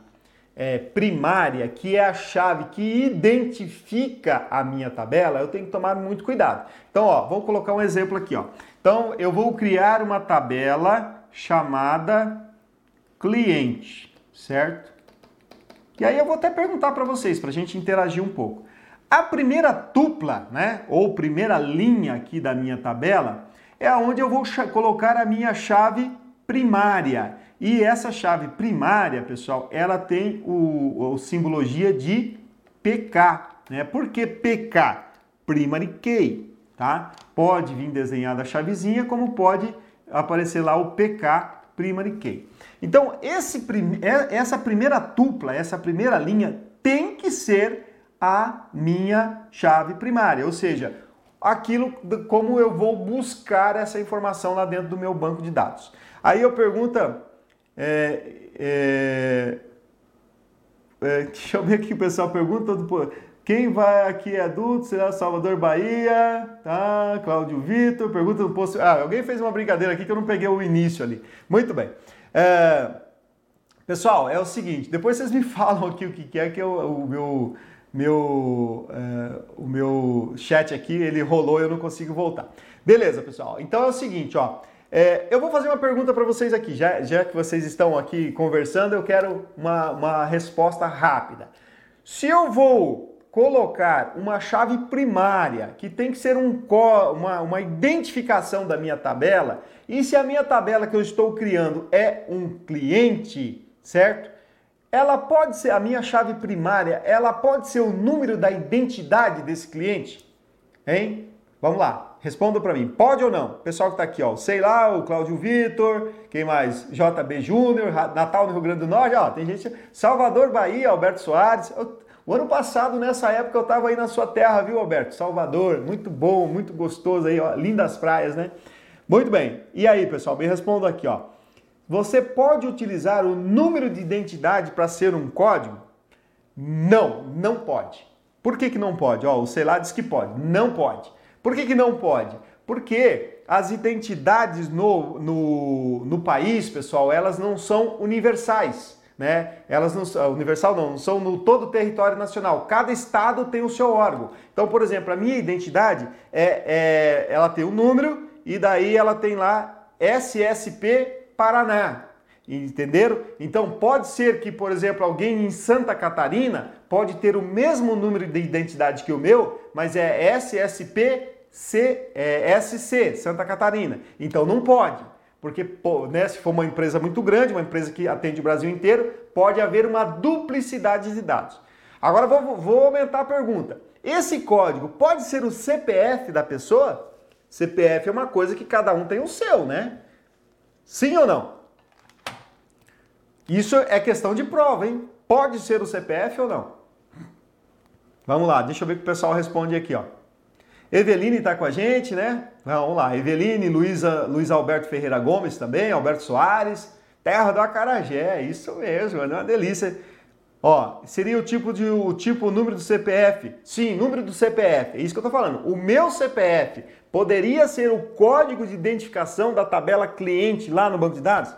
é, primária, que é a chave que identifica a minha tabela, eu tenho que tomar muito cuidado. Então, ó, vou colocar um exemplo aqui, ó. Então, eu vou criar uma tabela chamada cliente, certo? E aí eu vou até perguntar para vocês, para a gente interagir um pouco. A primeira tupla, né, ou primeira linha aqui da minha tabela, é onde eu vou colocar a minha chave primária. E essa chave primária, pessoal, ela tem o, o simbologia de PK. Né? Por que PK? Primary Key, tá? Pode vir desenhada a chavezinha, como pode aparecer lá o PK Primary Key. Então, esse, é, essa primeira tupla, essa primeira linha tem que ser a minha chave primária, ou seja, aquilo como eu vou buscar essa informação lá dentro do meu banco de dados. Aí eu pergunto, é, é, é, deixa eu ver aqui o pessoal pergunta, quem vai aqui é adulto, será Salvador Bahia, tá? Cláudio Vitor, pergunta do posto. Ah, alguém fez uma brincadeira aqui que eu não peguei o início ali. Muito bem. É, pessoal, é o seguinte, depois vocês me falam aqui o que é que eu, o meu meu, é, o meu chat aqui, ele rolou e eu não consigo voltar. Beleza, pessoal. Então é o seguinte, ó. É, eu vou fazer uma pergunta para vocês aqui. Já, já que vocês estão aqui conversando, eu quero uma, uma resposta rápida. Se eu vou colocar uma chave primária, que tem que ser um, uma, uma identificação da minha tabela, e se a minha tabela que eu estou criando é um cliente, certo? Ela pode ser a minha chave primária, ela pode ser o número da identidade desse cliente? Hein? Vamos lá, responda para mim. Pode ou não? Pessoal que está aqui, ó, sei lá, o Cláudio Vitor, quem mais? JB Júnior, Natal no Rio Grande do Norte, ó, tem gente, Salvador Bahia, Alberto Soares. O ano passado, nessa época, eu estava aí na sua terra, viu, Alberto? Salvador, muito bom, muito gostoso aí, ó, lindas praias, né? Muito bem. E aí, pessoal, me responda aqui, ó. Você pode utilizar o número de identidade para ser um código? Não, não pode. Por que, que não pode? Ó, o Celar diz que pode. Não pode. Por que, que não pode? Porque as identidades no, no, no país, pessoal, elas não são universais. Né? Elas não são universal não, são no todo o território nacional. Cada estado tem o seu órgão. Então, por exemplo, a minha identidade é, é ela tem um número e daí ela tem lá SSP Paraná. Entenderam? Então pode ser que, por exemplo, alguém em Santa Catarina pode ter o mesmo número de identidade que o meu, mas é SSP SC, Santa Catarina. Então não pode. Porque né, se for uma empresa muito grande, uma empresa que atende o Brasil inteiro, pode haver uma duplicidade de dados. Agora vou, vou aumentar a pergunta. Esse código pode ser o CPF da pessoa? CPF é uma coisa que cada um tem o seu, né? Sim ou não? Isso é questão de prova, hein? Pode ser o CPF ou não? Vamos lá, deixa eu ver o que o pessoal responde aqui, ó. Eveline está com a gente, né? Vamos lá, Eveline, Luísa, Luiz Alberto Ferreira Gomes também, Alberto Soares, Terra do Acarajé, isso mesmo, é uma delícia. Ó, seria o tipo de o tipo o número do CPF? Sim, número do CPF. É isso que eu tô falando. O meu CPF poderia ser o código de identificação da tabela cliente lá no banco de dados?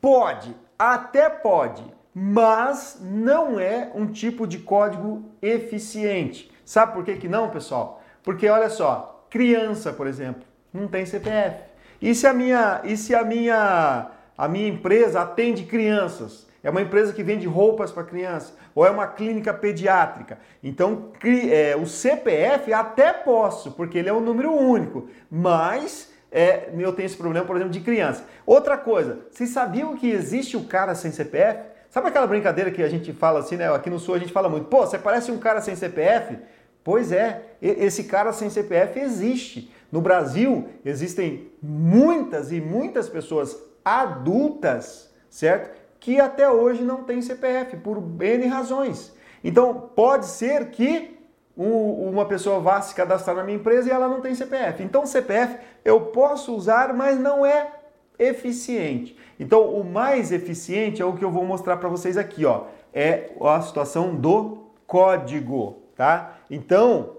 Pode, até pode, mas não é um tipo de código eficiente. Sabe por que que não, pessoal? Porque olha só, criança, por exemplo, não tem CPF. E se a minha e se a minha a minha empresa atende crianças? É uma empresa que vende roupas para criança, ou é uma clínica pediátrica. Então, é, o CPF até posso, porque ele é um número único, mas é, eu tenho esse problema, por exemplo, de criança. Outra coisa, vocês sabiam que existe o cara sem CPF? Sabe aquela brincadeira que a gente fala assim, né? Aqui no Sul a gente fala muito, pô, você parece um cara sem CPF? Pois é, esse cara sem CPF existe. No Brasil existem muitas e muitas pessoas adultas, certo? Que até hoje não tem CPF, por N razões. Então, pode ser que uma pessoa vá se cadastrar na minha empresa e ela não tem CPF. Então, CPF eu posso usar, mas não é eficiente. Então, o mais eficiente é o que eu vou mostrar para vocês aqui, ó. É a situação do código, tá? Então,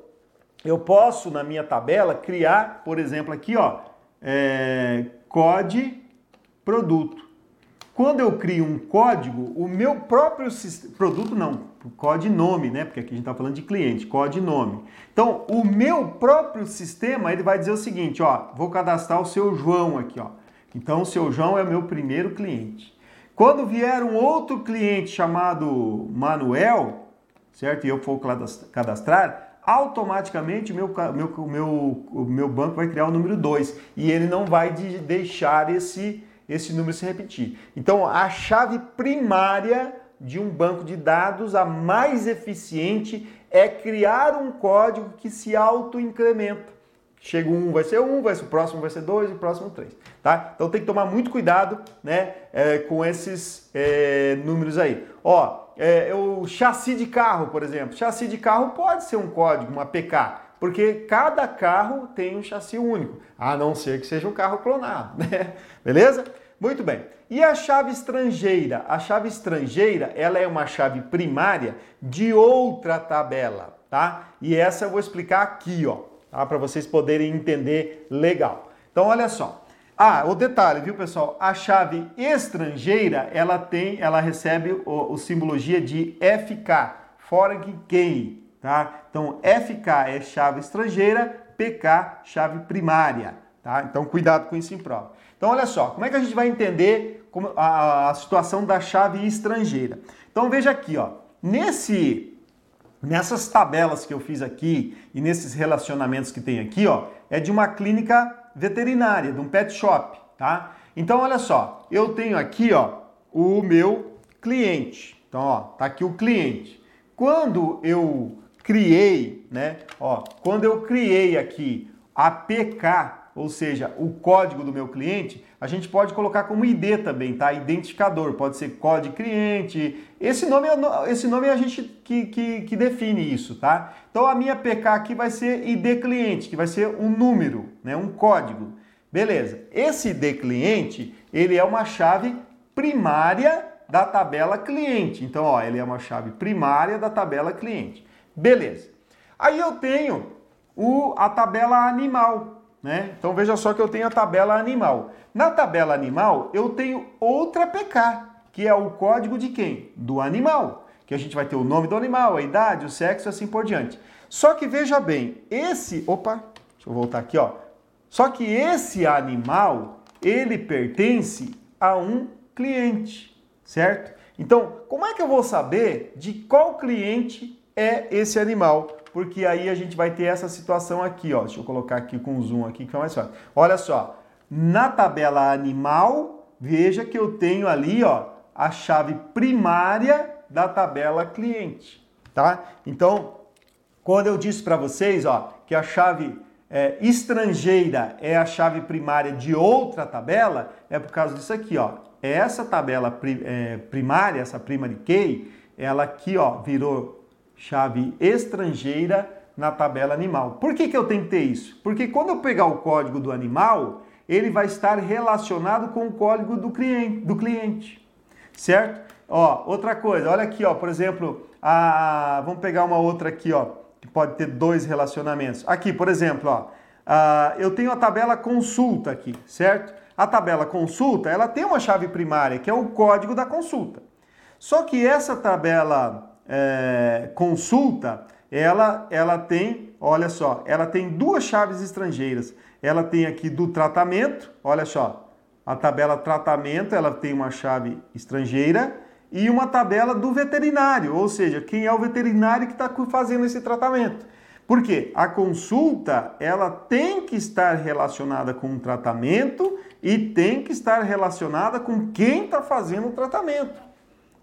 eu posso na minha tabela criar, por exemplo, aqui, ó, é, produto. Quando eu crio um código, o meu próprio produto não, codinome, né? Porque aqui a gente está falando de cliente, codinome. Então, o meu próprio sistema, ele vai dizer o seguinte, ó, vou cadastrar o seu João aqui, ó. Então, o seu João é o meu primeiro cliente. Quando vier um outro cliente chamado Manuel, certo? E eu for cadastrar, automaticamente meu, meu, meu, o meu banco vai criar o número 2 e ele não vai de deixar esse, esse número se repetir. Então, a chave primária de um banco de dados, a mais eficiente, é criar um código que se auto-incrementa. Chega um, vai ser um, vai ser, o próximo vai ser dois e o próximo três. Tá? Então tem que tomar muito cuidado né, é, com esses é, números aí. Ó, é, o chassi de carro, por exemplo. Chassi de carro pode ser um código, uma PK, porque cada carro tem um chassi único, a não ser que seja um carro clonado, né? Beleza? Muito bem. E a chave estrangeira? A chave estrangeira, ela é uma chave primária de outra tabela, tá? E essa eu vou explicar aqui, ó tá? para vocês poderem entender legal. Então, olha só. Ah, o detalhe, viu, pessoal? A chave estrangeira, ela tem, ela recebe o, o simbologia de FK, Foreign Key, tá? Então, FK é chave estrangeira, PK, chave primária, tá? Então, cuidado com isso em prova. Então, olha só, como é que a gente vai entender a, a situação da chave estrangeira? Então, veja aqui, ó. Nesse Nessas tabelas que eu fiz aqui e nesses relacionamentos que tem aqui, ó, é de uma clínica veterinária, de um pet shop, tá? Então, olha só, eu tenho aqui, ó, o meu cliente. Então, ó, tá aqui o cliente. Quando eu criei, né, ó, quando eu criei aqui a PK ou seja, o código do meu cliente, a gente pode colocar como ID também, tá? Identificador, pode ser código cliente. Esse nome, é, esse nome é a gente que, que, que define isso, tá? Então a minha PK aqui vai ser ID cliente, que vai ser um número, né? um código. Beleza. Esse ID cliente, ele é uma chave primária da tabela cliente. Então, ó, ele é uma chave primária da tabela cliente. Beleza. Aí eu tenho o, a tabela animal. Né? Então veja só que eu tenho a tabela animal. Na tabela animal eu tenho outra PK, que é o código de quem? Do animal. Que a gente vai ter o nome do animal, a idade, o sexo assim por diante. Só que veja bem, esse. Opa, deixa eu voltar aqui, ó. Só que esse animal, ele pertence a um cliente, certo? Então, como é que eu vou saber de qual cliente é esse animal? porque aí a gente vai ter essa situação aqui, ó. Deixa eu colocar aqui com zoom aqui que é mais fácil. Olha só, na tabela animal, veja que eu tenho ali, ó, a chave primária da tabela cliente, tá? Então, quando eu disse para vocês, ó, que a chave é, estrangeira é a chave primária de outra tabela, é por causa disso aqui, ó. Essa tabela é, primária, essa primary key, ela aqui, ó, virou chave estrangeira na tabela animal. Por que, que eu tenho que ter isso? Porque quando eu pegar o código do animal, ele vai estar relacionado com o código do cliente, do cliente certo? Ó, outra coisa, olha aqui, ó, por exemplo, a, vamos pegar uma outra aqui, ó, que pode ter dois relacionamentos. Aqui, por exemplo, ó, a, eu tenho a tabela consulta aqui, certo? A tabela consulta, ela tem uma chave primária, que é o código da consulta. Só que essa tabela é, consulta, ela, ela tem, olha só, ela tem duas chaves estrangeiras. Ela tem aqui do tratamento, olha só, a tabela tratamento, ela tem uma chave estrangeira e uma tabela do veterinário, ou seja, quem é o veterinário que está fazendo esse tratamento. Porque a consulta, ela tem que estar relacionada com o tratamento e tem que estar relacionada com quem está fazendo o tratamento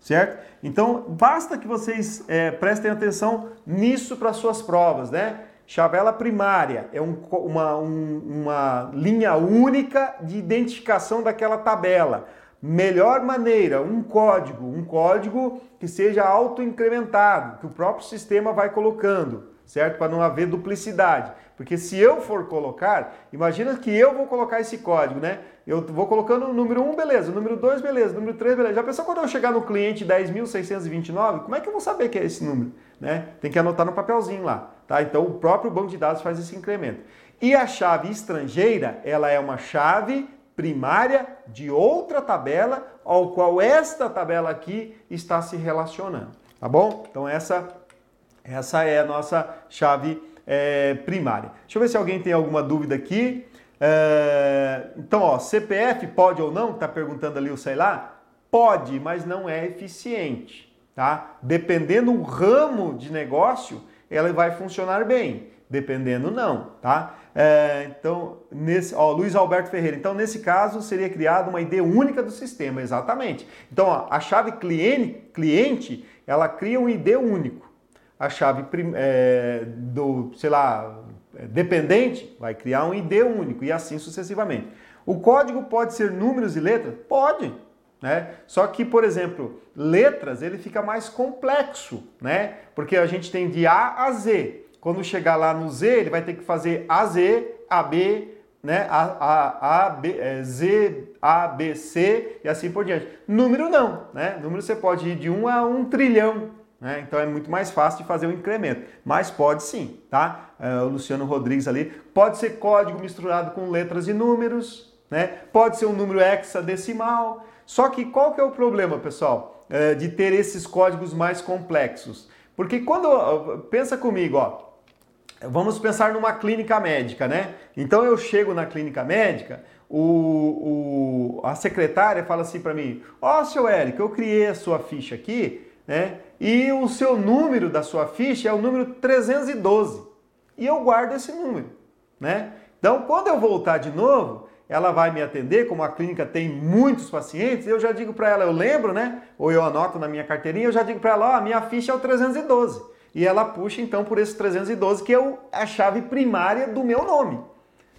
certo? Então, basta que vocês é, prestem atenção nisso para suas provas, né? Chavela primária é um, uma, um, uma linha única de identificação daquela tabela. Melhor maneira, um código, um código que seja auto-incrementado, que o próprio sistema vai colocando, certo? Para não haver duplicidade. Porque se eu for colocar, imagina que eu vou colocar esse código, né? Eu vou colocando o número 1, beleza, o número 2, beleza, o número 3, beleza. Já pensou quando eu chegar no cliente 10.629? Como é que eu vou saber que é esse número? Né? Tem que anotar no papelzinho lá, tá? Então o próprio banco de dados faz esse incremento. E a chave estrangeira, ela é uma chave primária de outra tabela ao qual esta tabela aqui está se relacionando, tá bom? Então essa, essa é a nossa chave é, primária. Deixa eu ver se alguém tem alguma dúvida aqui. É, então, ó, CPF pode ou não? Está perguntando ali o sei lá. Pode, mas não é eficiente, tá? Dependendo do ramo de negócio, ela vai funcionar bem. Dependendo, não, tá? É, então, nesse, ó, Luiz Alberto Ferreira. Então, nesse caso, seria criada uma ID única do sistema, exatamente. Então, ó, a chave cliente, cliente, ela cria um ID único. A chave é, do, sei lá, dependente vai criar um ID único e assim sucessivamente. O código pode ser números e letras? Pode. Né? Só que, por exemplo, letras ele fica mais complexo, né? Porque a gente tem de A a Z. Quando chegar lá no Z, ele vai ter que fazer AZ, AB, né? A, a, a, B, é, Z, A, B, C e assim por diante. Número não, né? Número você pode ir de 1 a 1 trilhão, né? Então é muito mais fácil de fazer o um incremento. Mas pode sim, tá? É, o Luciano Rodrigues ali. Pode ser código misturado com letras e números, né? Pode ser um número hexadecimal. Só que qual que é o problema, pessoal, é, de ter esses códigos mais complexos? Porque quando, pensa comigo, ó, vamos pensar numa clínica médica, né? Então eu chego na clínica médica, o, o a secretária fala assim para mim, ó, oh, seu Érico, eu criei a sua ficha aqui, né? E o seu número da sua ficha é o número 312. E eu guardo esse número, né? Então, quando eu voltar de novo, ela vai me atender, como a clínica tem muitos pacientes, eu já digo para ela, eu lembro, né? Ou eu anoto na minha carteirinha, eu já digo para ela, ó, oh, a minha ficha é o 312. E ela puxa então por esse 312, que é a chave primária do meu nome,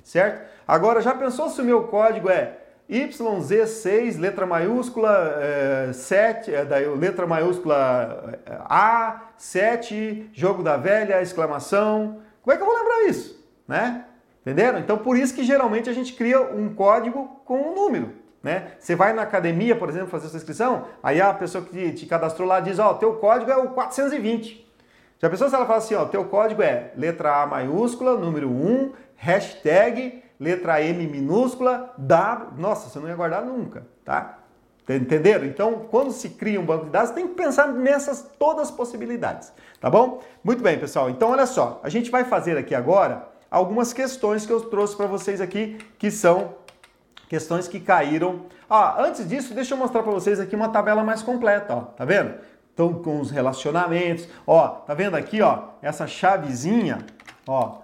certo? Agora, já pensou se o meu código é YZ6, letra maiúscula é, 7, é, daí, letra maiúscula é, A, 7, jogo da velha, exclamação. Como é que eu vou lembrar isso? Né? Entenderam? Então, por isso que geralmente a gente cria um código com um número. Né? Você vai na academia, por exemplo, fazer sua inscrição, aí a pessoa que te cadastrou lá diz, ó, oh, teu código é o 420. Já pensou se ela fala assim, ó, teu código é letra A maiúscula, número 1, hashtag, letra M minúscula, W, nossa, você não ia guardar nunca, tá? Entenderam? Então, quando se cria um banco de dados, tem que pensar nessas todas as possibilidades, tá bom? Muito bem, pessoal. Então, olha só, a gente vai fazer aqui agora algumas questões que eu trouxe para vocês aqui, que são questões que caíram. Ah, antes disso, deixa eu mostrar para vocês aqui uma tabela mais completa, ó. Tá vendo? Então, com os relacionamentos, ó, tá vendo aqui, ó, essa chavezinha, ó.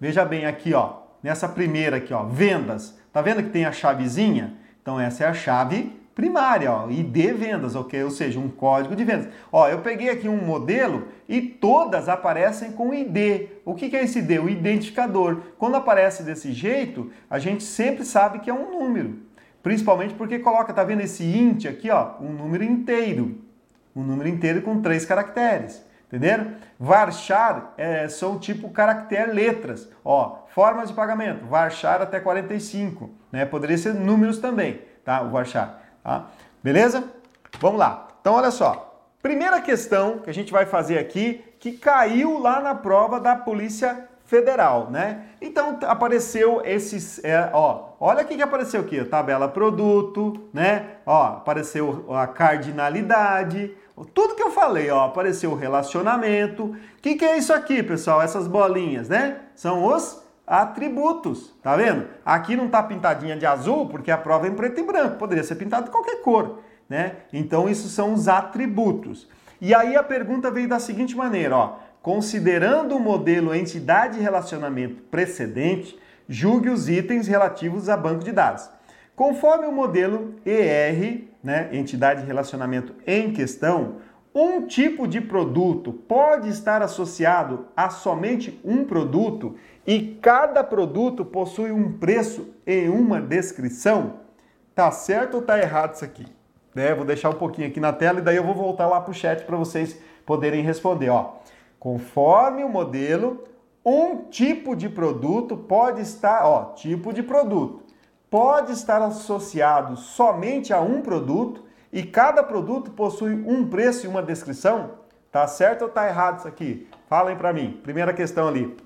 Veja bem aqui, ó, nessa primeira aqui, ó, vendas. Tá vendo que tem a chavezinha? Então essa é a chave primária, ó, ID vendas, ok? Ou seja, um código de vendas. Ó, eu peguei aqui um modelo e todas aparecem com ID. O que é esse ID? O identificador. Quando aparece desse jeito, a gente sempre sabe que é um número. Principalmente porque coloca, tá vendo esse int aqui, ó, um número inteiro. Um número inteiro com três caracteres. Entenderam? Varchar é, são tipo caractere letras. Ó, formas de pagamento, varchar até 45. Né? Poderia ser números também, tá? O varchar. Tá? Beleza? Vamos lá. Então, olha só. Primeira questão que a gente vai fazer aqui, que caiu lá na prova da Polícia Federal, né? Então apareceu esses, é, ó, olha o que apareceu aqui, tabela produto, né? Ó, apareceu a cardinalidade, tudo que eu falei, ó, apareceu o relacionamento. O que, que é isso aqui, pessoal? Essas bolinhas, né? São os atributos, tá vendo? Aqui não tá pintadinha de azul porque a prova é em preto e branco, poderia ser pintado de qualquer cor, né? Então isso são os atributos. E aí a pergunta veio da seguinte maneira, ó: considerando o modelo entidade relacionamento precedente, julgue os itens relativos a banco de dados. Conforme o modelo ER, né, entidade de relacionamento em questão, um tipo de produto pode estar associado a somente um produto e cada produto possui um preço e uma descrição? Tá certo ou tá errado isso aqui? Né? Vou deixar um pouquinho aqui na tela e daí eu vou voltar lá para o chat para vocês poderem responder. Ó. Conforme o modelo, um tipo de produto pode estar, ó, tipo de produto, pode estar associado somente a um produto e cada produto possui um preço e uma descrição? Tá certo ou tá errado isso aqui? Falem para mim. Primeira questão ali.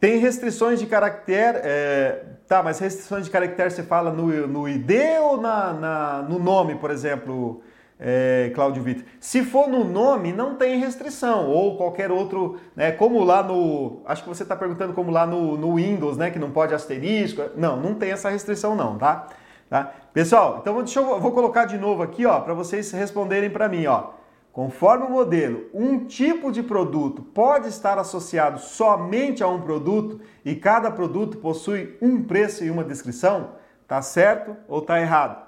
Tem restrições de caractere. É, tá, mas restrições de caractere você fala no, no ID ou na, na no nome, por exemplo, é, Cláudio Vitor? Se for no nome, não tem restrição. Ou qualquer outro, né? Como lá no. Acho que você está perguntando como lá no, no Windows, né? Que não pode asterisco. Não, não tem essa restrição, não, tá? Tá? Pessoal, então deixa eu vou colocar de novo aqui, ó, para vocês responderem para mim, ó. Conforme o modelo, um tipo de produto pode estar associado somente a um produto e cada produto possui um preço e uma descrição? Tá certo ou tá errado?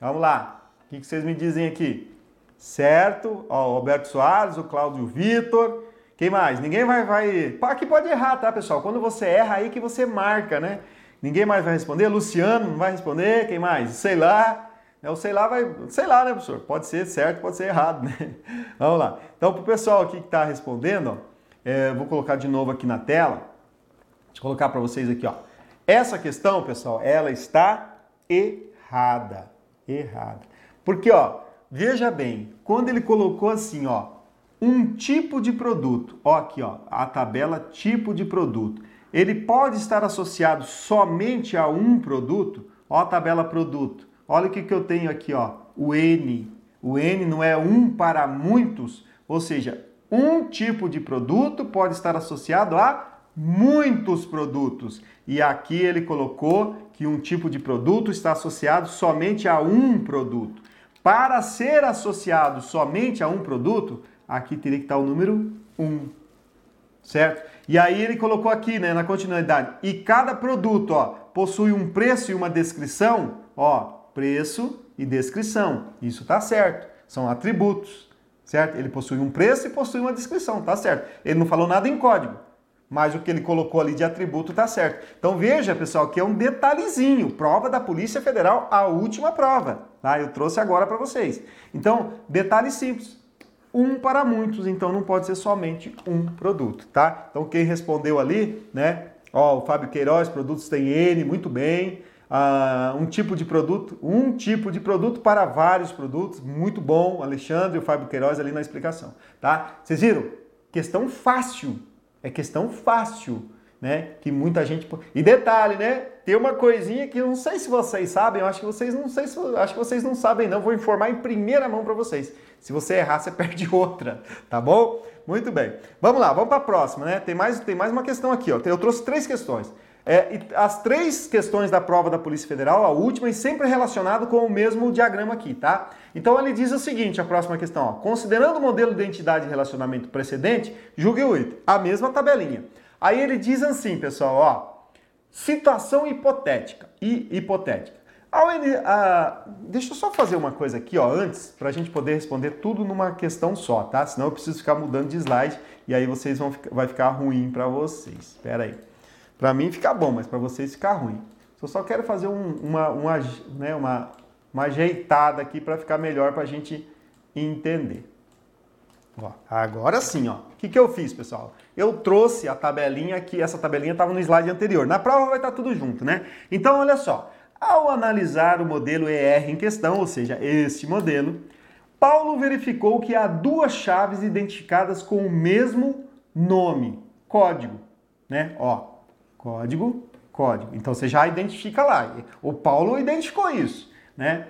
Vamos lá. O que vocês me dizem aqui? Certo? Ó, o Alberto Soares, o Cláudio Vitor. Quem mais? Ninguém vai, vai. Aqui pode errar, tá, pessoal? Quando você erra, aí que você marca, né? Ninguém mais vai responder. Luciano não vai responder. Quem mais? Sei lá. É, o sei lá vai, sei lá, né, professor? Pode ser certo, pode ser errado, né? Vamos lá. Então, para o pessoal aqui que está respondendo, ó, é, vou colocar de novo aqui na tela. Deixa eu colocar para vocês aqui, ó. Essa questão, pessoal, ela está errada. Errada. Porque, ó, veja bem, quando ele colocou assim, ó, um tipo de produto, ó aqui, ó, a tabela tipo de produto, ele pode estar associado somente a um produto, ó a tabela produto. Olha o que, que eu tenho aqui, ó, o N. O N não é um para muitos, ou seja, um tipo de produto pode estar associado a muitos produtos. E aqui ele colocou que um tipo de produto está associado somente a um produto. Para ser associado somente a um produto, aqui teria que estar o número 1. Certo? E aí ele colocou aqui, né, na continuidade, e cada produto, ó, possui um preço e uma descrição, ó, preço e descrição. Isso está certo. São atributos, certo? Ele possui um preço e possui uma descrição, tá certo. Ele não falou nada em código, mas o que ele colocou ali de atributo tá certo. Então veja, pessoal, que é um detalhezinho, prova da Polícia Federal, a última prova, tá? Eu trouxe agora para vocês. Então, detalhe simples. Um para muitos, então não pode ser somente um produto, tá? Então quem respondeu ali, né? Ó, o Fábio Queiroz, produtos tem N, muito bem uh, um tipo de produto, um tipo de produto para vários produtos, muito bom, Alexandre e o Fábio Queiroz ali na explicação, tá? Vocês viram? Questão fácil, é questão fácil, né? Que muita gente e detalhe, né? Tem uma coisinha que eu não sei se vocês sabem, eu acho que vocês não sei se acho que vocês não sabem não, vou informar em primeira mão para vocês. Se você errar, você perde outra, tá bom? Muito bem. Vamos lá, vamos para a próxima, né? Tem mais, tem mais uma questão aqui, ó. Eu trouxe três questões. É, as três questões da prova da Polícia Federal, a última, e sempre relacionado com o mesmo diagrama aqui, tá? Então ele diz o seguinte, a próxima questão, ó, considerando o modelo de identidade e relacionamento precedente, julgue o item, a mesma tabelinha. Aí ele diz assim, pessoal, ó, situação hipotética e hipotética. Ele, a, deixa eu só fazer uma coisa aqui, ó, antes, para a gente poder responder tudo numa questão só, tá? Senão eu preciso ficar mudando de slide e aí vocês vão vai ficar ruim para vocês. Espera aí. Para mim fica bom, mas para vocês ficar ruim. Eu só quero fazer um, uma, uma, né, uma, uma ajeitada aqui para ficar melhor para a gente entender. Ó, agora sim, ó. O que, que eu fiz, pessoal? Eu trouxe a tabelinha aqui, essa tabelinha estava no slide anterior. Na prova vai estar tá tudo junto, né? Então, olha só. Ao analisar o modelo ER em questão, ou seja, este modelo, Paulo verificou que há duas chaves identificadas com o mesmo nome, código, né? Ó, Código, código. Então você já identifica lá. O Paulo identificou isso, né?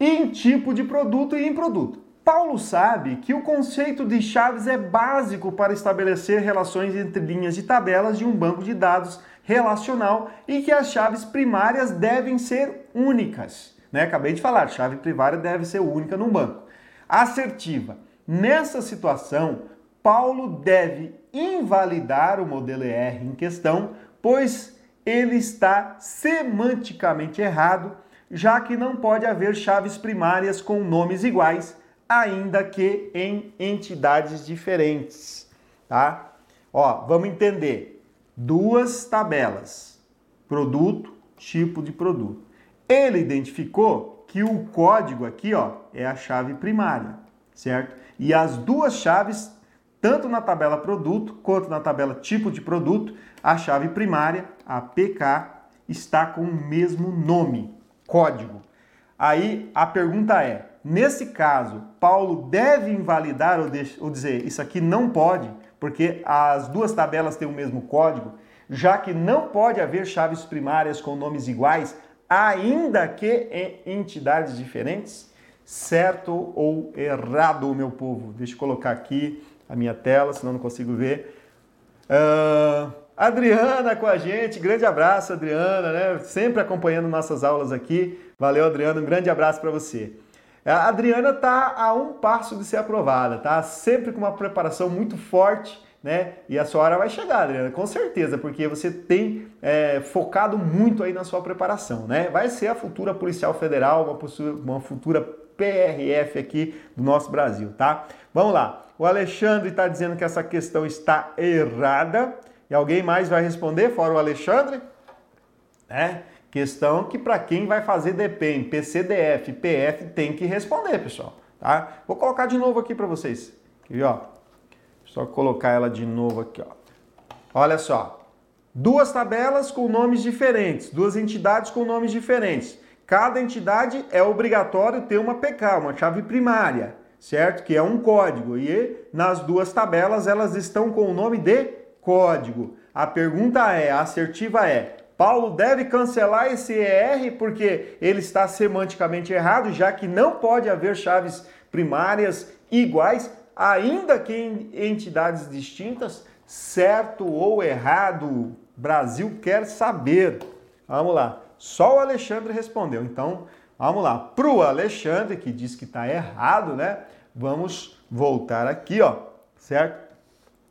em tipo de produto e em produto. Paulo sabe que o conceito de chaves é básico para estabelecer relações entre linhas de tabelas de um banco de dados relacional e que as chaves primárias devem ser únicas. Né? Acabei de falar, chave primária deve ser única num banco. Assertiva. Nessa situação, Paulo deve invalidar o modelo ER em questão, pois ele está semanticamente errado, já que não pode haver chaves primárias com nomes iguais, ainda que em entidades diferentes, tá? Ó, vamos entender. Duas tabelas: produto, tipo de produto. Ele identificou que o código aqui, ó, é a chave primária, certo? E as duas chaves tanto na tabela produto quanto na tabela tipo de produto, a chave primária, a PK, está com o mesmo nome, código. Aí a pergunta é: nesse caso, Paulo deve invalidar ou, dizer isso aqui não pode, porque as duas tabelas têm o mesmo código? já que não pode haver chaves primárias com nomes iguais, ainda que em entidades diferentes? Certo ou errado, meu povo? Deixa eu colocar aqui a minha tela, senão não consigo ver. Uh, Adriana com a gente, grande abraço, Adriana, né? Sempre acompanhando nossas aulas aqui. Valeu, Adriana, um grande abraço para você. A Adriana tá a um passo de ser aprovada, tá? Sempre com uma preparação muito forte, né? E a sua hora vai chegar, Adriana, com certeza, porque você tem é, focado muito aí na sua preparação, né? Vai ser a futura policial federal, uma, uma futura PRF aqui do nosso Brasil, tá? Vamos lá. O Alexandre está dizendo que essa questão está errada. E alguém mais vai responder, fora o Alexandre? É, questão que para quem vai fazer DPEM, PCDF, PF tem que responder, pessoal. Tá? Vou colocar de novo aqui para vocês. Aqui, ó. Só colocar ela de novo aqui, ó. Olha só. Duas tabelas com nomes diferentes, duas entidades com nomes diferentes. Cada entidade é obrigatório ter uma PK, uma chave primária, certo? Que é um código. E nas duas tabelas elas estão com o nome de código. A pergunta é, a assertiva é, Paulo deve cancelar esse ER porque ele está semanticamente errado, já que não pode haver chaves primárias iguais, ainda que em entidades distintas, certo ou errado? Brasil quer saber. Vamos lá. Só o Alexandre respondeu. Então, vamos lá. Para o Alexandre, que diz que está errado, né? Vamos voltar aqui, ó, certo?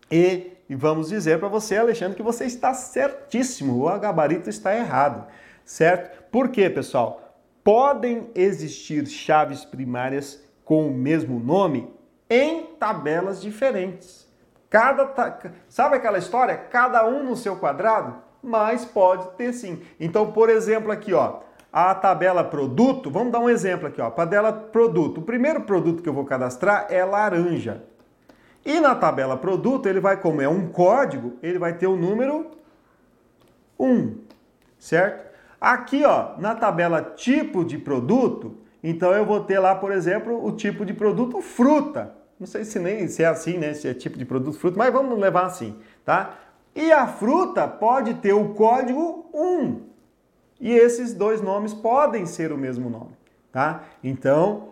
E e vamos dizer para você, Alexandre, que você está certíssimo, o gabarito está errado, certo? Por quê, pessoal? Podem existir chaves primárias com o mesmo nome em tabelas diferentes. Cada ta... Sabe aquela história? Cada um no seu quadrado? Mas pode ter sim. Então, por exemplo, aqui, ó, a tabela produto, vamos dar um exemplo aqui, ó, tabela produto. O primeiro produto que eu vou cadastrar é laranja. E na tabela produto, ele vai, como é um código, ele vai ter o número 1, certo? Aqui, ó, na tabela tipo de produto, então eu vou ter lá, por exemplo, o tipo de produto fruta. Não sei se nem se é assim, né? Se é tipo de produto fruta, mas vamos levar assim, tá? E a fruta pode ter o código 1. E esses dois nomes podem ser o mesmo nome, tá? Então,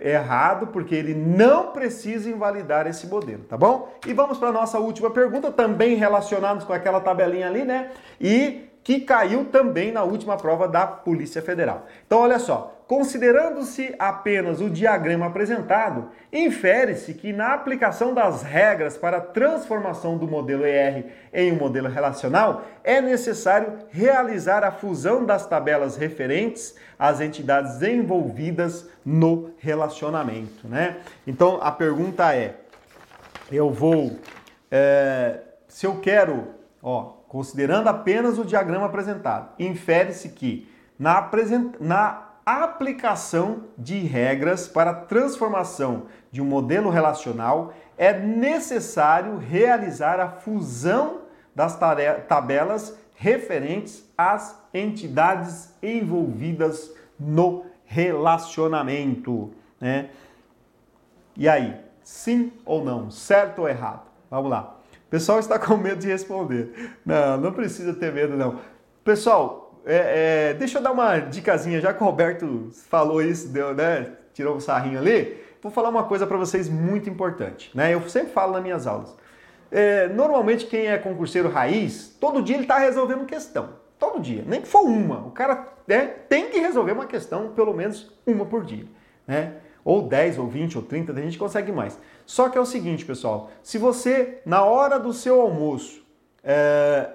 errado, porque ele não precisa invalidar esse modelo, tá bom? E vamos para a nossa última pergunta, também relacionados com aquela tabelinha ali, né? E que caiu também na última prova da Polícia Federal. Então, olha só, considerando-se apenas o diagrama apresentado, infere-se que na aplicação das regras para a transformação do modelo ER em um modelo relacional, é necessário realizar a fusão das tabelas referentes às entidades envolvidas no relacionamento, né? Então, a pergunta é, eu vou, é, se eu quero, ó, considerando apenas o diagrama apresentado, infere-se que na, na aplicação de regras para transformação de um modelo relacional é necessário realizar a fusão das tabelas referentes às entidades envolvidas no relacionamento. Né? E aí, sim ou não? Certo ou errado? Vamos lá. Pessoal está com medo de responder. Não, não precisa ter medo, não. Pessoal, é, é, deixa eu dar uma dicasinha, já que o Roberto falou isso, deu, né? Tirou um sarrinho ali. Vou falar uma coisa para vocês muito importante. Né? Eu sempre falo nas minhas aulas. É, normalmente quem é concurseiro raiz, todo dia ele está resolvendo questão. Todo dia, nem que for uma. O cara né, tem que resolver uma questão, pelo menos uma por dia. Né? Ou 10, ou 20, ou 30, a gente consegue mais. Só que é o seguinte, pessoal, se você, na hora do seu almoço, é,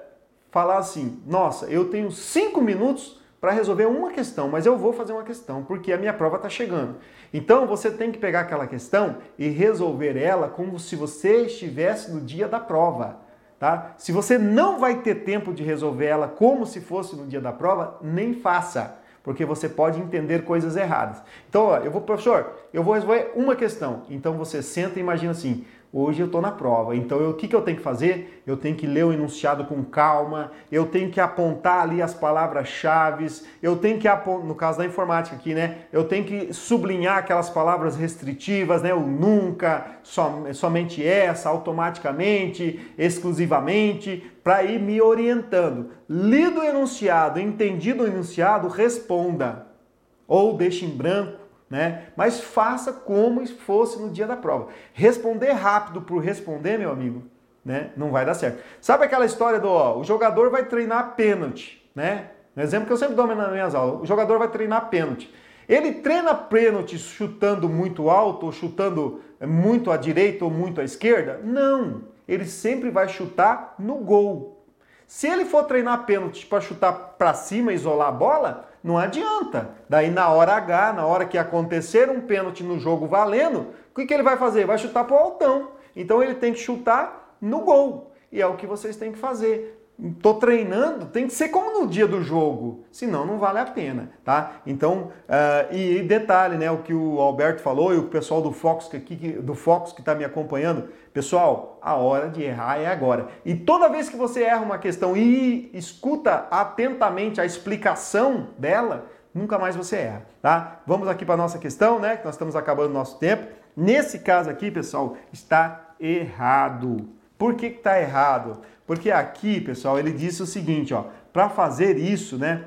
falar assim, nossa, eu tenho 5 minutos para resolver uma questão, mas eu vou fazer uma questão, porque a minha prova está chegando. Então você tem que pegar aquela questão e resolver ela como se você estivesse no dia da prova. Tá? Se você não vai ter tempo de resolver ela como se fosse no dia da prova, nem faça porque você pode entender coisas erradas. Então, ó, eu vou, professor, eu vou resolver uma questão. Então você senta e imagina assim: hoje eu estou na prova. Então o que, que eu tenho que fazer? Eu tenho que ler o enunciado com calma, eu tenho que apontar ali as palavras-chave, eu tenho que no caso da informática aqui, né? Eu tenho que sublinhar aquelas palavras restritivas, né? O nunca, som, somente essa, automaticamente, exclusivamente, para ir me orientando. Lido o enunciado, entendido o enunciado, responda. Ou deixe em branco né? Mas faça como se fosse no dia da prova. Responder rápido por responder, meu amigo, né? Não vai dar certo. Sabe aquela história do ó, o jogador vai treinar pênalti, né? Um exemplo que eu sempre dou nas minhas aulas. O jogador vai treinar pênalti. Ele treina pênalti chutando muito alto, ou chutando muito à direita ou muito à esquerda? Não. Ele sempre vai chutar no gol. Se ele for treinar pênalti para chutar para cima, isolar a bola, não adianta. Daí na hora H, na hora que acontecer um pênalti no jogo valendo, o que, que ele vai fazer? Vai chutar para o altão. Então ele tem que chutar no gol. E é o que vocês têm que fazer. Estou treinando, tem que ser como no dia do jogo, senão não vale a pena, tá? Então, uh, e, detalhe, né, o que o Alberto falou e o pessoal do Fox que aqui, do Fox que está me acompanhando, pessoal, a hora de errar é agora. E toda vez que você erra uma questão e escuta atentamente a explicação dela, nunca mais você erra, tá? Vamos aqui para nossa questão, né? Que nós estamos acabando nosso tempo. Nesse caso aqui, pessoal, está errado. Por que está errado? Porque aqui, pessoal, ele disse o seguinte, ó, para fazer isso, né,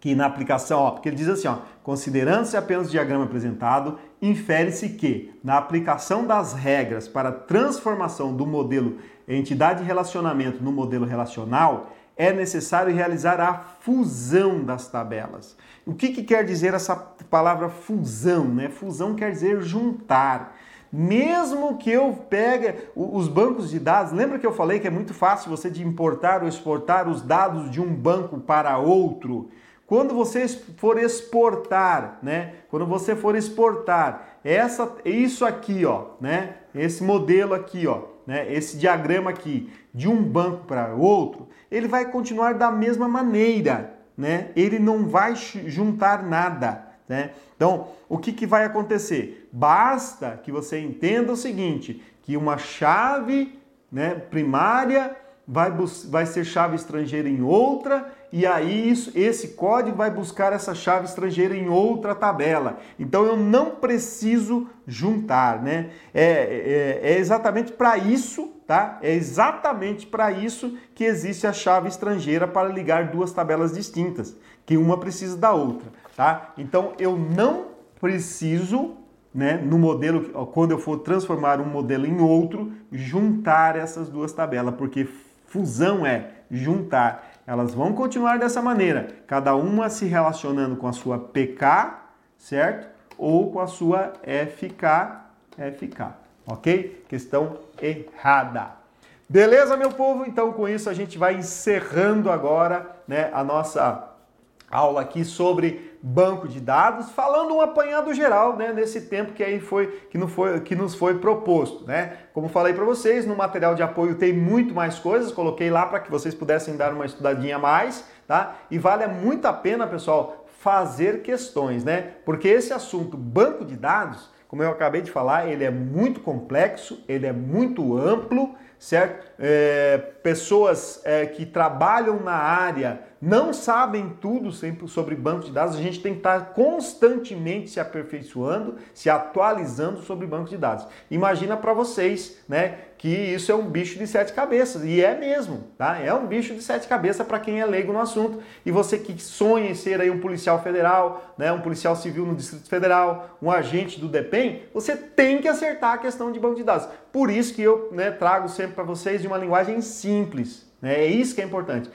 que na aplicação, ó, porque ele diz assim, ó, considerando-se apenas o diagrama apresentado, infere-se que na aplicação das regras para transformação do modelo entidade relacionamento no modelo relacional, é necessário realizar a fusão das tabelas. O que, que quer dizer essa palavra fusão? Né? Fusão quer dizer juntar. Mesmo que eu pegue os bancos de dados, lembra que eu falei que é muito fácil você de importar ou exportar os dados de um banco para outro? Quando você for exportar, né? Quando você for exportar essa, isso aqui, ó, né? Esse modelo aqui, ó, né? Esse diagrama aqui de um banco para outro, ele vai continuar da mesma maneira, né? Ele não vai juntar nada. Né? Então, o que, que vai acontecer? Basta que você entenda o seguinte, que uma chave né, primária vai, vai ser chave estrangeira em outra, e aí isso, esse código vai buscar essa chave estrangeira em outra tabela. Então eu não preciso juntar, né? É, é, é exatamente para isso, tá? É exatamente para isso que existe a chave estrangeira para ligar duas tabelas distintas, que uma precisa da outra tá? Então eu não preciso, né, no modelo, quando eu for transformar um modelo em outro, juntar essas duas tabelas, porque fusão é juntar. Elas vão continuar dessa maneira, cada uma se relacionando com a sua PK, certo? Ou com a sua FK, FK, ok? Questão errada. Beleza, meu povo? Então, com isso, a gente vai encerrando agora né, a nossa aula aqui sobre banco de dados, falando um apanhado geral, né, nesse tempo que aí foi que, não foi, que nos foi proposto, né? Como falei para vocês, no material de apoio tem muito mais coisas, coloquei lá para que vocês pudessem dar uma estudadinha a mais, tá? E vale muito a pena, pessoal, fazer questões, né? Porque esse assunto banco de dados, como eu acabei de falar, ele é muito complexo, ele é muito amplo, certo? É, pessoas é, que trabalham na área não sabem tudo sempre sobre banco de dados, a gente tem que estar constantemente se aperfeiçoando, se atualizando sobre banco de dados. Imagina para vocês, né, que isso é um bicho de sete cabeças, e é mesmo, tá? É um bicho de sete cabeças para quem é leigo no assunto. E você que sonha em ser aí um policial federal, né, um policial civil no Distrito Federal, um agente do DEPEN, você tem que acertar a questão de banco de dados. Por isso que eu né, trago sempre para vocês de uma linguagem simples? É isso que é importante.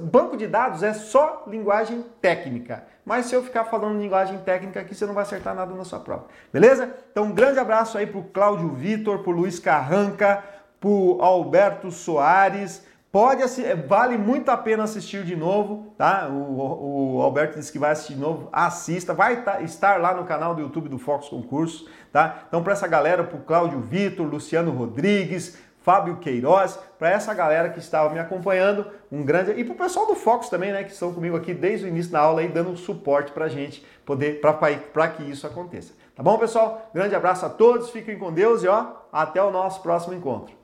Banco de dados é só linguagem técnica. Mas se eu ficar falando linguagem técnica aqui, você não vai acertar nada na sua prova. Beleza? Então, um grande abraço aí para o Cláudio Vitor, para o Luiz Carranca, para o Alberto Soares. Pode vale muito a pena assistir de novo, tá? O, o Alberto disse que vai assistir de novo, assista, vai tá, estar lá no canal do YouTube do Fox Concurso, tá? Então para essa galera, para o Cláudio Vitor, Luciano Rodrigues, Fábio Queiroz, para essa galera que estava me acompanhando, um grande e para o pessoal do Fox também, né, que estão comigo aqui desde o início da aula e dando suporte para a gente poder para que isso aconteça. Tá bom, pessoal? Grande abraço a todos, fiquem com Deus e ó, até o nosso próximo encontro.